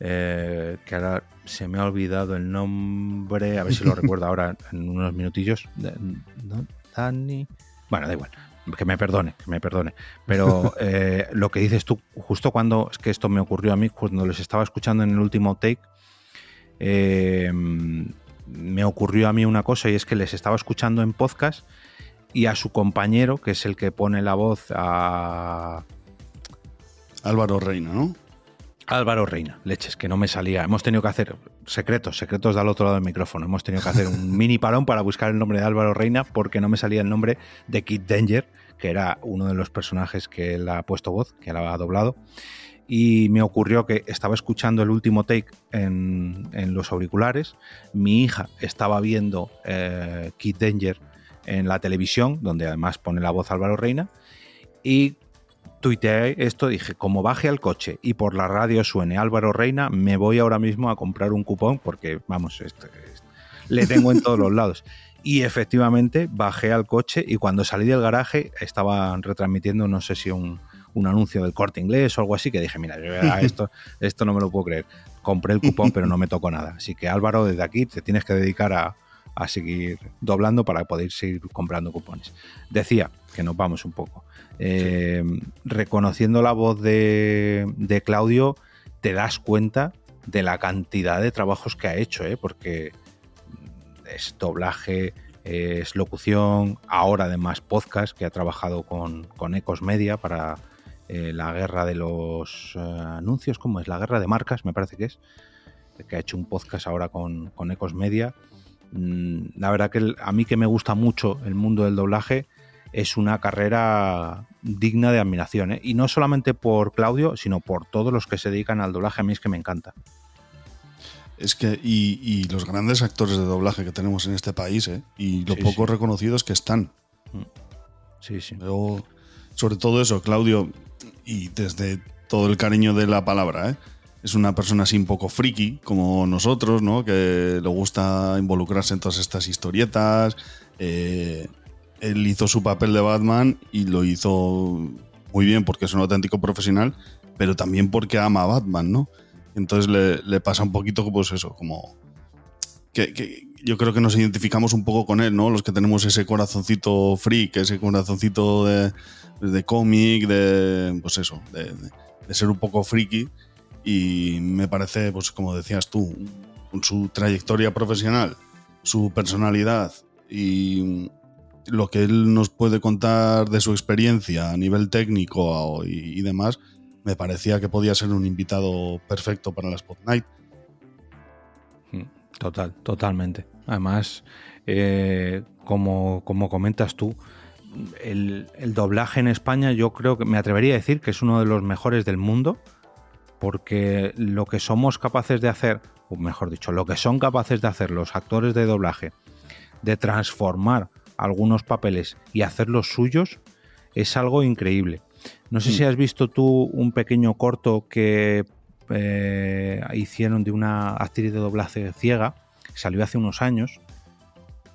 eh, que ahora se me ha olvidado el nombre. A ver si lo recuerdo ahora en unos minutillos. Dani. Bueno, da igual. Que me perdone, que me perdone. Pero eh, lo que dices tú, justo cuando es que esto me ocurrió a mí, cuando les estaba escuchando en el último take, eh, me ocurrió a mí una cosa y es que les estaba escuchando en podcast y a su compañero, que es el que pone la voz a Álvaro Reina, ¿no? Álvaro Reina, leches, que no me salía. Hemos tenido que hacer secretos, secretos del otro lado del micrófono. Hemos tenido que hacer un mini parón para buscar el nombre de Álvaro Reina porque no me salía el nombre de Kid Danger, que era uno de los personajes que él ha puesto voz, que él ha doblado. Y me ocurrió que estaba escuchando el último take en, en los auriculares. Mi hija estaba viendo eh, Kid Danger en la televisión, donde además pone la voz Álvaro Reina. Y tuiteé esto, dije, como baje al coche y por la radio suene Álvaro Reina, me voy ahora mismo a comprar un cupón porque, vamos, este- este- le tengo en todos los lados. Y efectivamente bajé al coche y cuando salí del garaje estaban retransmitiendo, no sé si un, un anuncio del corte inglés o algo así, que dije, mira, yo, ah, esto, esto no me lo puedo creer. Compré el cupón, pero no me tocó nada. Así que Álvaro, desde aquí te tienes que dedicar a, a seguir doblando para poder seguir comprando cupones. Decía que nos vamos un poco. Eh, reconociendo la voz de, de, Claudio, te das cuenta de la cantidad de trabajos que ha hecho, ¿eh? porque es doblaje, es locución, ahora además podcast, que ha trabajado con, con Ecos Media para eh, la guerra de los eh, anuncios, ¿cómo es? La guerra de marcas, me parece que es, que ha hecho un podcast ahora con, con Ecos Media. Mm, la verdad que a mí que me gusta mucho el mundo del doblaje, es una carrera digna de admiración. ¿eh? Y no solamente por Claudio, sino por todos los que se dedican al doblaje. A mí es que me encanta. Es que, y, los grandes actores de doblaje que tenemos en este país, ¿eh? y lo poco reconocidos que están. Mm. Sí, sí. Sobre todo eso, Claudio, y desde todo el cariño de la palabra, ¿eh? es una persona así un poco friki, como nosotros, ¿no? Que le gusta involucrarse en todas estas historietas. Eh, él hizo su papel de Batman y lo hizo muy bien porque es un auténtico profesional, pero también porque ama a Batman, ¿no? Entonces le, pasa un poquito, pues eso, como que, yo creo que nos identificamos un poco con él, ¿no? Los que tenemos ese corazoncito freak, ese corazoncito de, de cómic, de, pues eso, de, ser un poco friki. Y me parece, pues como decías tú, con su trayectoria profesional, su personalidad y lo que él nos puede contar de su experiencia a nivel técnico y, demás, me parecía que podía ser un invitado perfecto para la Spot Night. Mm, total, totalmente. Además, eh, como, como comentas tú, el, doblaje en España yo creo que me atrevería a decir que es uno de los mejores del mundo, porque lo que somos capaces de hacer, o mejor dicho, lo que son capaces de hacer los actores de doblaje, de transformar algunos papeles y hacerlos suyos, es algo increíble. No sé si has visto tú un pequeño corto que eh, hicieron de una actriz de doblaje ciega, salió hace unos años,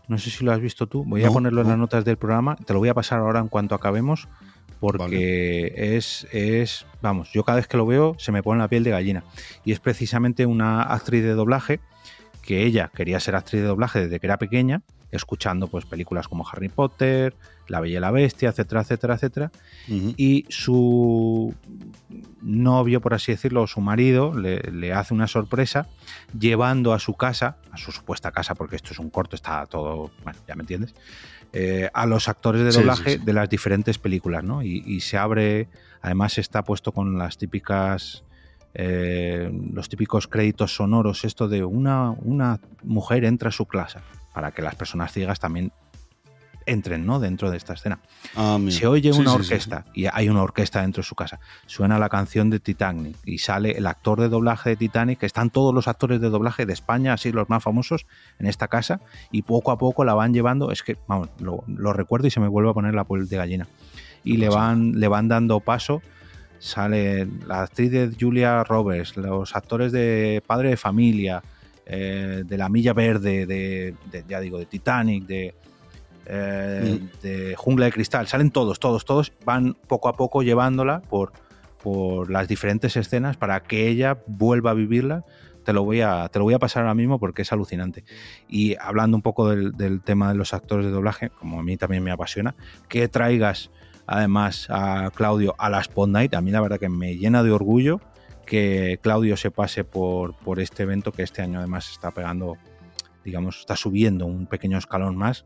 no sé si lo has visto tú. Voy a ponerlo en las notas del programa. Te lo voy a pasar ahora en cuanto acabemos. Porque es, es, vamos, yo cada vez que lo veo se me pone la piel de gallina. Y es precisamente una actriz de doblaje que ella quería ser actriz de doblaje desde que era pequeña, escuchando pues películas como Harry Potter, La Bella y la Bestia, etcétera, etcétera, etcétera. Y su novio, por así decirlo, su marido, le, hace una sorpresa llevando a su casa, a su supuesta casa, porque esto es un corto, está todo, bueno, ya me entiendes, eh, a los actores de doblaje de las diferentes películas, ¿no? Y, se abre, además está puesto con las típicas... Eh, los típicos créditos sonoros, esto de una, una mujer entra a su clase, para que las personas ciegas también entren ¿no? dentro de esta escena. Ah, se oye una orquesta y hay una orquesta dentro de su casa. Suena la canción de Titanic y sale el actor de doblaje de Titanic. Están todos los actores de doblaje de España, así los más famosos, en esta casa y poco a poco la van llevando. Es que, vamos, lo, recuerdo y se me vuelve a poner la piel de gallina. Y le van, le van dando paso. Sale la actriz de Julia Roberts, los actores de Padre de Familia, eh, de La Milla Verde, de, ya digo, de Titanic, de, eh, mm. de Jungla de Cristal, salen todos, todos, todos, van poco a poco llevándola por, por las diferentes escenas para que ella vuelva a vivirla. Te lo, voy a, te lo voy a pasar ahora mismo porque es alucinante. Y hablando un poco del, tema de los actores de doblaje, como a mí también me apasiona, que traigas además a Claudio a la Spot Night, a mí la verdad que me llena de orgullo que Claudio se pase por, por este evento que este año además está pegando, digamos, está subiendo un pequeño escalón más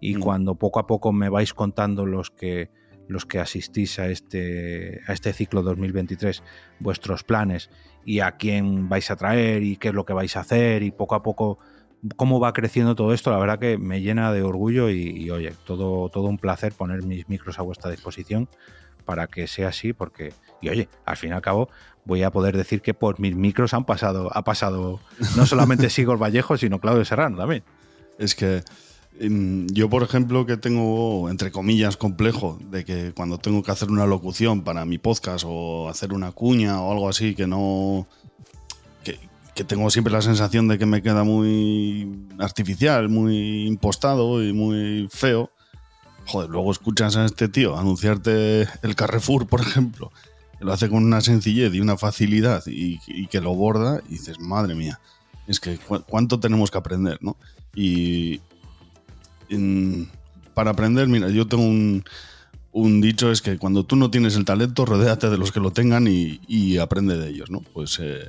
y mm. cuando poco a poco me vais contando los que los que asistís a este, a este ciclo 2023, vuestros planes y a quién vais a traer y qué es lo que vais a hacer y poco a poco cómo va creciendo todo esto, la verdad que me llena de orgullo y, oye, todo, todo un placer poner mis micros a vuestra disposición para que sea así, porque, y oye, al fin y al cabo voy a poder decir que por mis micros han pasado, ha pasado no solamente Sigor Vallejo, sino Claudio Serrano también. Es que yo, por ejemplo, que tengo, entre comillas, complejo de que cuando tengo que hacer una locución para mi podcast o hacer una cuña o algo así, que no. que, tengo siempre la sensación de que me queda muy artificial, muy impostado y muy feo. Joder, luego escuchas a este tío anunciarte el Carrefour, por ejemplo, que lo hace con una sencillez y una facilidad y, que lo borda, y dices, madre mía, es que cuánto tenemos que aprender, ¿no? Y, para aprender, mira, yo tengo un, dicho, es que cuando tú no tienes el talento, rodéate de los que lo tengan y, aprende de ellos, ¿no? Pues eh,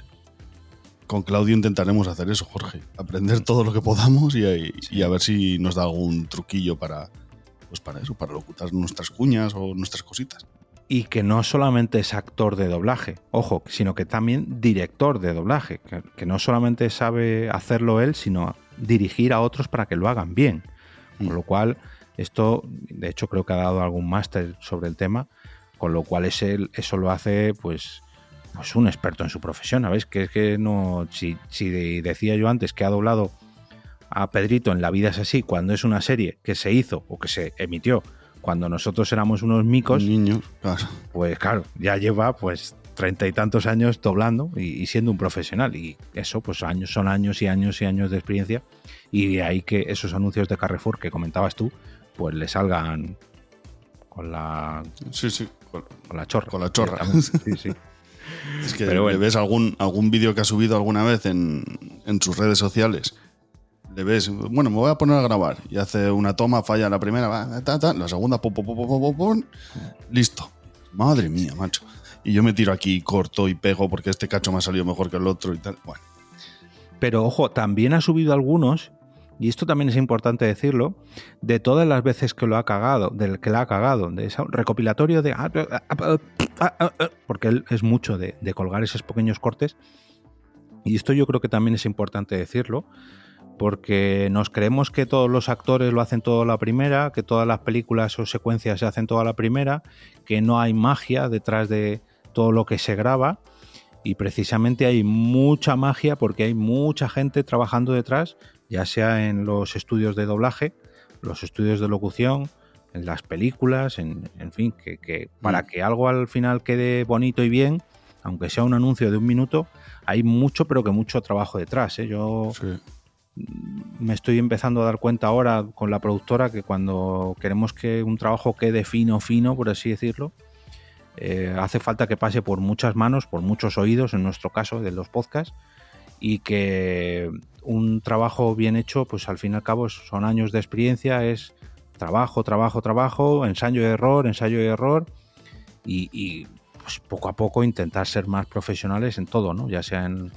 con Claudio intentaremos hacer eso, Jorge. Aprender todo lo que podamos y, y, a ver si nos da algún truquillo para, pues para eso, para locutar nuestras cuñas o nuestras cositas y que no solamente es actor de doblaje, ojo, sino que también director de doblaje, que, no solamente sabe hacerlo él, sino dirigir a otros para que lo hagan bien. Con mm. lo cual, esto, de hecho, creo que ha dado algún máster sobre el tema, con lo cual ese, eso lo hace, pues, pues un experto en su profesión. ¿Sabéis? Que es que no. Si, si decía yo antes que ha doblado a Pedrito en La vida es así, cuando es una serie que se hizo o que se emitió cuando nosotros éramos unos micos, niños, pues claro, ya lleva pues treinta y tantos años doblando y, siendo un profesional. Y eso, pues años, son años y años y años de experiencia. Y de ahí que esos anuncios de Carrefour que comentabas tú, pues le salgan con la. Sí, sí. Con, la chorra. Con la chorra. Sí, sí. Es que ves algún, algún vídeo que ha subido alguna vez en, en sus redes sociales le ves, bueno, me voy a poner a grabar y hace una toma, falla la primera, la segunda, listo. Madre mía, macho. Y yo me tiro aquí, corto y pego porque este cacho me ha salido mejor que el otro y tal. Bueno. Pero ojo, también ha subido algunos, y esto también es importante decirlo, de todas las veces que lo ha cagado, del que la ha cagado, de ese recopilatorio de. Porque él es mucho de, de colgar esos pequeños cortes. Y esto yo creo que también es importante decirlo, porque nos creemos que todos los actores lo hacen todo a la primera, que todas las películas o secuencias se hacen todo a la primera, que no hay magia detrás de todo lo que se graba y precisamente hay mucha magia porque hay mucha gente trabajando detrás, ya sea en los estudios de doblaje, los estudios de locución, en las películas, en, fin, que, para mm. que algo al final quede bonito y bien, aunque sea un anuncio de un minuto, hay mucho, pero que mucho trabajo detrás. ¿eh? Yo me estoy empezando a dar cuenta ahora con la productora que cuando queremos que un trabajo quede fino, fino, por así decirlo, eh, hace falta que pase por muchas manos, por muchos oídos, en nuestro caso, de los podcasts, y que un trabajo bien hecho, pues al fin y al cabo son años de experiencia, es trabajo, trabajo, trabajo, ensayo y error, ensayo y error, y, pues poco a poco intentar ser más profesionales en todo, ¿no? Ya sea en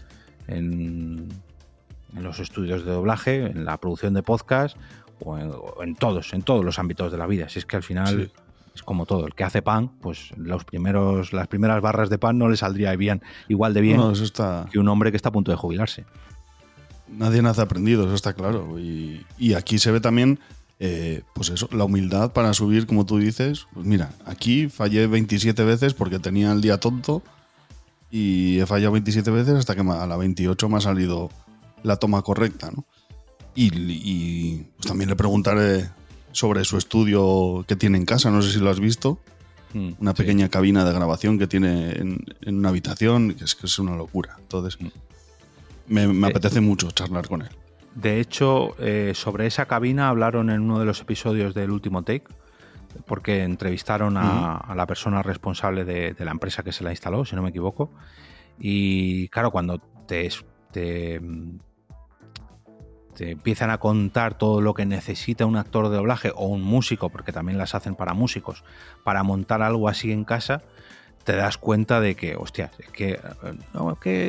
en los estudios de doblaje, en la producción de podcast o en, todos, en todos los ámbitos de la vida. Si es que al final es como todo, el que hace pan, pues los primeros, las primeras barras de pan no le saldría bien, igual de bien que un hombre que está a punto de jubilarse. Nadie nace aprendido, eso está claro. Y, aquí se ve también, eh, pues eso, la humildad para subir, como tú dices. Pues mira, aquí fallé 27 veces porque tenía el día tonto y he fallado 27 veces hasta que a la 28 me ha salido la toma correcta. ¿no? Y, pues también le preguntaré sobre su estudio que tiene en casa, no sé si lo has visto. Mm, una pequeña cabina de grabación que tiene en, una habitación, que es, que es una locura. Entonces, mm. me, apetece mucho charlar con él. De hecho, eh, sobre esa cabina hablaron en uno de los episodios del último take, porque entrevistaron a, la persona responsable de, de, la empresa que se la instaló, si no me equivoco. Y claro, cuando te, te te empiezan a contar todo lo que necesita un actor de doblaje o un músico, porque también las hacen para músicos, para montar algo así en casa, te das cuenta de que, hostia, que,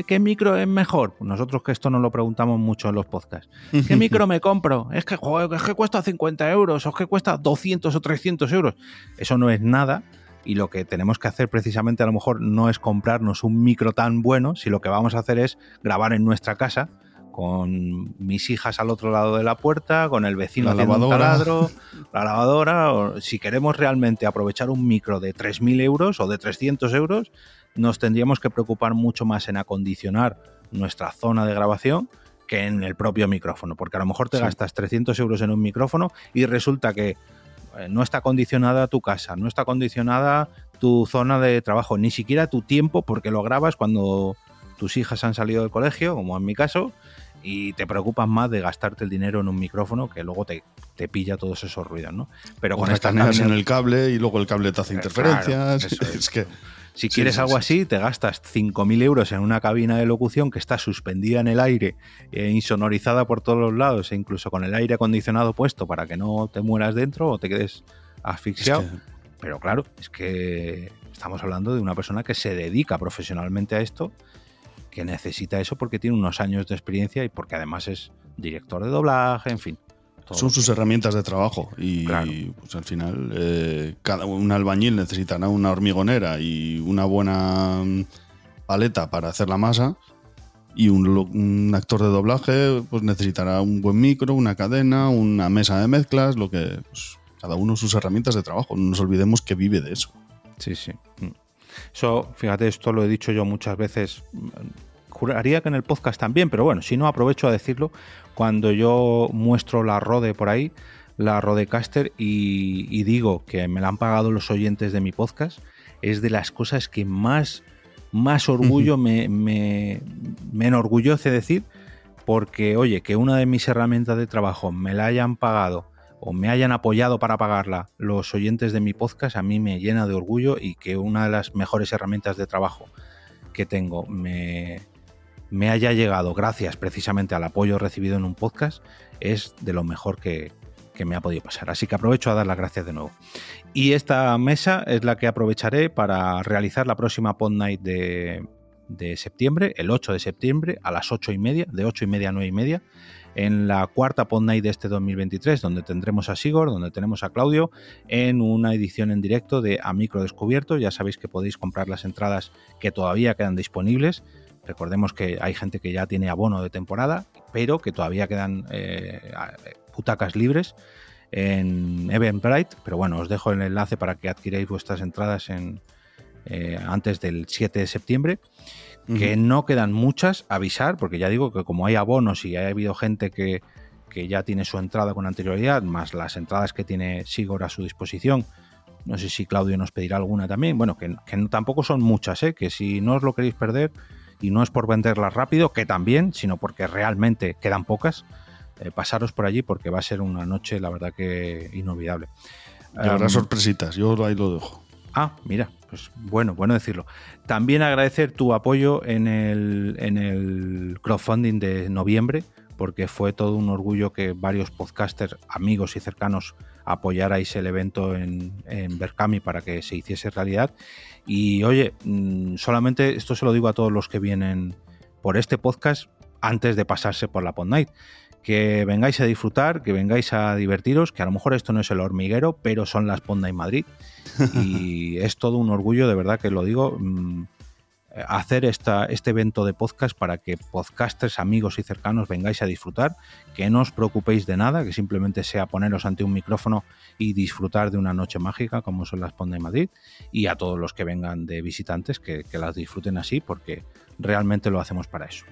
¿qué, micro es mejor? Nosotros que esto no lo preguntamos mucho en los podcasts. ¿Qué micro me compro? Es que, es que cuesta 50 euros o es que cuesta 200 o 300 euros. Eso no es nada y lo que tenemos que hacer precisamente a lo mejor no es comprarnos un micro tan bueno, si lo que vamos a hacer es grabar en nuestra casa con mis hijas al otro lado de la puerta, con el vecino la haciendo un taladro, la lavadora. O, si queremos realmente aprovechar un micro de 3.000 euros o de 300 euros, nos tendríamos que preocupar mucho más en acondicionar nuestra zona de grabación que en el propio micrófono, porque a lo mejor te gastas 300 euros en un micrófono y resulta que eh, no está acondicionada tu casa, no está acondicionada tu zona de trabajo, ni siquiera tu tiempo, porque lo grabas cuando tus hijas han salido del colegio, como en mi caso, y te preocupas más de gastarte el dinero en un micrófono que luego te, te pilla todos esos ruidos, ¿no? Pero con estas en el cable y luego el cable te hace eh, interferencias. es. que Si quieres algo así, te gastas 5.000 euros en una cabina de locución que está suspendida en el aire, e insonorizada por todos los lados, e incluso con el aire acondicionado puesto para que no te mueras dentro o te quedes asfixiado. Pero claro, es que estamos hablando de una persona que se dedica profesionalmente a esto, que necesita eso porque tiene unos años de experiencia y porque además es director de doblaje, en fin. Son sus herramientas de trabajo y pues al final eh, cada un albañil necesitará una hormigonera y una buena mm, paleta para hacer la masa y un, actor de doblaje pues necesitará un buen micro, una cadena, una mesa de mezclas, lo que pues, cada uno sus herramientas de trabajo. No nos olvidemos que vive de eso. Sí, sí. Eso, fíjate, esto lo he dicho yo muchas veces. Juraría que en el podcast también, pero bueno, si no aprovecho a decirlo. Cuando yo muestro la Rode por ahí, la Rodecaster, y, y digo que me la han pagado los oyentes de mi podcast, es de las cosas que más, más orgullo me, me, me enorgullece decir, porque oye, que una de mis herramientas de trabajo me la hayan pagado o me hayan apoyado para pagarla los oyentes de mi podcast, a mí me llena de orgullo y que una de las mejores herramientas de trabajo que tengo me, haya llegado gracias precisamente al apoyo recibido en un podcast es de lo mejor que, me ha podido pasar. Así que aprovecho a dar las gracias de nuevo. Y esta mesa es la que aprovecharé para realizar la próxima Pod Night de, de septiembre, el 8 de septiembre, a las 8 y media, de 8 y media a 9 y media, en la cuarta Pod Night de este 2023, donde tendremos a Sigor, donde tenemos a Claudio, en una edición en directo de A Micro Descubierto. Ya sabéis que podéis comprar las entradas que todavía quedan disponibles Recordemos que hay gente que ya tiene abono de temporada, pero que todavía quedan eh, butacas libres en Eventbrite. Pero bueno, os dejo el enlace para que adquiráis vuestras entradas en, eh, antes del 7 de septiembre. Que no quedan muchas, avisar, porque ya digo que como hay abonos y ha habido gente que, ya tiene su entrada con anterioridad, más las entradas que tiene Sigor a su disposición, no sé si Claudio nos pedirá alguna también. Bueno, que, tampoco son muchas, ¿eh? que si no os lo queréis perder, y no es por venderlas rápido, que también, sino porque realmente quedan pocas. Eh, pasaros por allí porque va a ser una noche, la verdad que inolvidable. Habrá sorpresitas, yo ahí lo dejo. Ah, mira, pues bueno, bueno decirlo. También agradecer tu apoyo en el, en el crowdfunding de noviembre, porque fue todo un orgullo que varios podcasters, amigos y cercanos apoyarais el evento en, en Berkami para que se hiciese realidad. Y oye, mm, solamente esto se lo digo a todos los que vienen por este podcast antes de pasarse por la Pod Night. Que vengáis a disfrutar, que vengáis a divertiros, que a lo mejor esto no es el hormiguero, pero son las Pod Night Madrid. Y es todo un orgullo, de verdad que lo digo. Mm, hacer esta, este evento de podcast para que podcasters, amigos y cercanos vengáis a disfrutar, que no os preocupéis de nada, que simplemente sea poneros ante un micrófono y disfrutar de una noche mágica como son las Ponde de Madrid y a todos los que vengan de visitantes que, las disfruten así porque realmente lo hacemos para eso.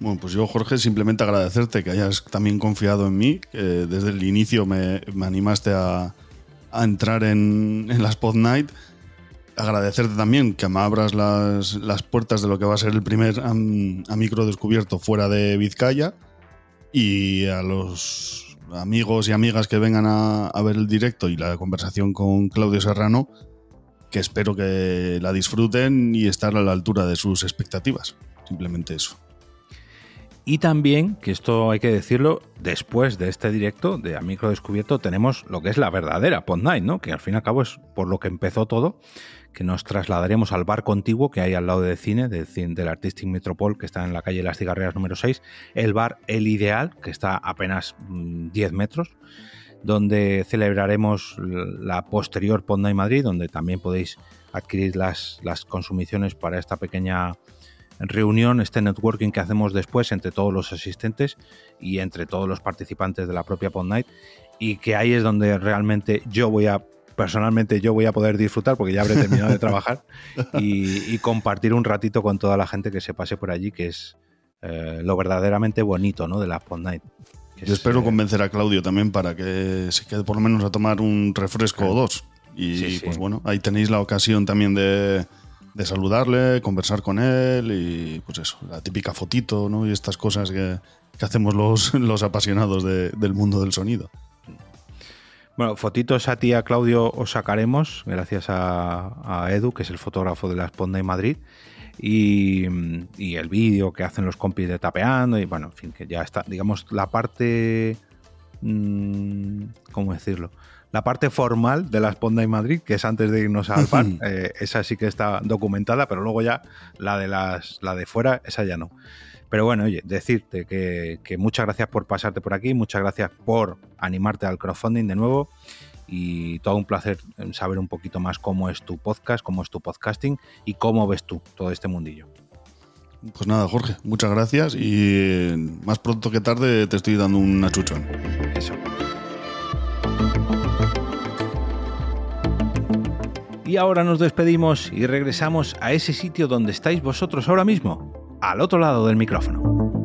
Bueno, pues yo, Jorge, simplemente agradecerte que hayas también confiado en mí, que desde el inicio me, animaste a, entrar en, en las Pod Night agradecerte también que me abras las, puertas de lo que va a ser el primer a micro descubierto fuera de Vizcaya y a los amigos y amigas que vengan a, ver el directo y la conversación con Claudio Serrano, que espero que la disfruten y estar a la altura de sus expectativas. Simplemente eso. Y también, que esto hay que decirlo, después de este directo de A Micro Descubierto tenemos lo que es la verdadera Pod Night, ¿no? Que al fin y al cabo es por lo que empezó todo, que nos trasladaremos al bar contiguo que hay al lado del cine, del, Artistic Metropol, que está en la calle Las Cigarreras número 6, el bar El Ideal, que está apenas 10 mm, metros, donde celebraremos la posterior Ponda en Madrid, donde también podéis adquirir las, las consumiciones para esta pequeña reunión, este networking que hacemos después entre todos los asistentes y entre todos los participantes de la propia Pond Night y que ahí es donde realmente yo voy a personalmente yo voy a poder disfrutar porque ya habré terminado de trabajar y, compartir un ratito con toda la gente que se pase por allí, que es eh, lo verdaderamente bonito ¿no? de la Pond Night. Yo espero eh, convencer a Claudio también para que se quede por lo menos a tomar un refresco o dos. Y pues bueno, ahí tenéis la ocasión también de, saludarle, conversar con él y pues eso, la típica fotito ¿no? y estas cosas que, hacemos los, los apasionados del mundo del sonido. Bueno, fotitos a ti, a Claudio, os sacaremos, gracias a, Edu, que es el fotógrafo de la Esponda en Madrid. Y, el vídeo que hacen los compis de tapeando. Y bueno, en fin, que ya está. Digamos, la parte. Mm, ¿Cómo decirlo? La parte formal de la Esponda en Madrid, que es antes de irnos al par, eh, esa sí que está documentada, pero luego ya la de las la de fuera, esa ya no. Pero bueno, oye, decirte que, muchas gracias por pasarte por aquí, muchas gracias por animarte al crowdfunding de nuevo y todo un placer saber un poquito más cómo es tu podcast, cómo es tu podcasting y cómo ves tú todo este mundillo. Pues nada, Jorge, muchas gracias y más pronto que tarde te estoy dando un achuchón. Eso. Y ahora nos despedimos y regresamos a ese sitio donde estáis vosotros ahora mismo, al otro lado del micrófono.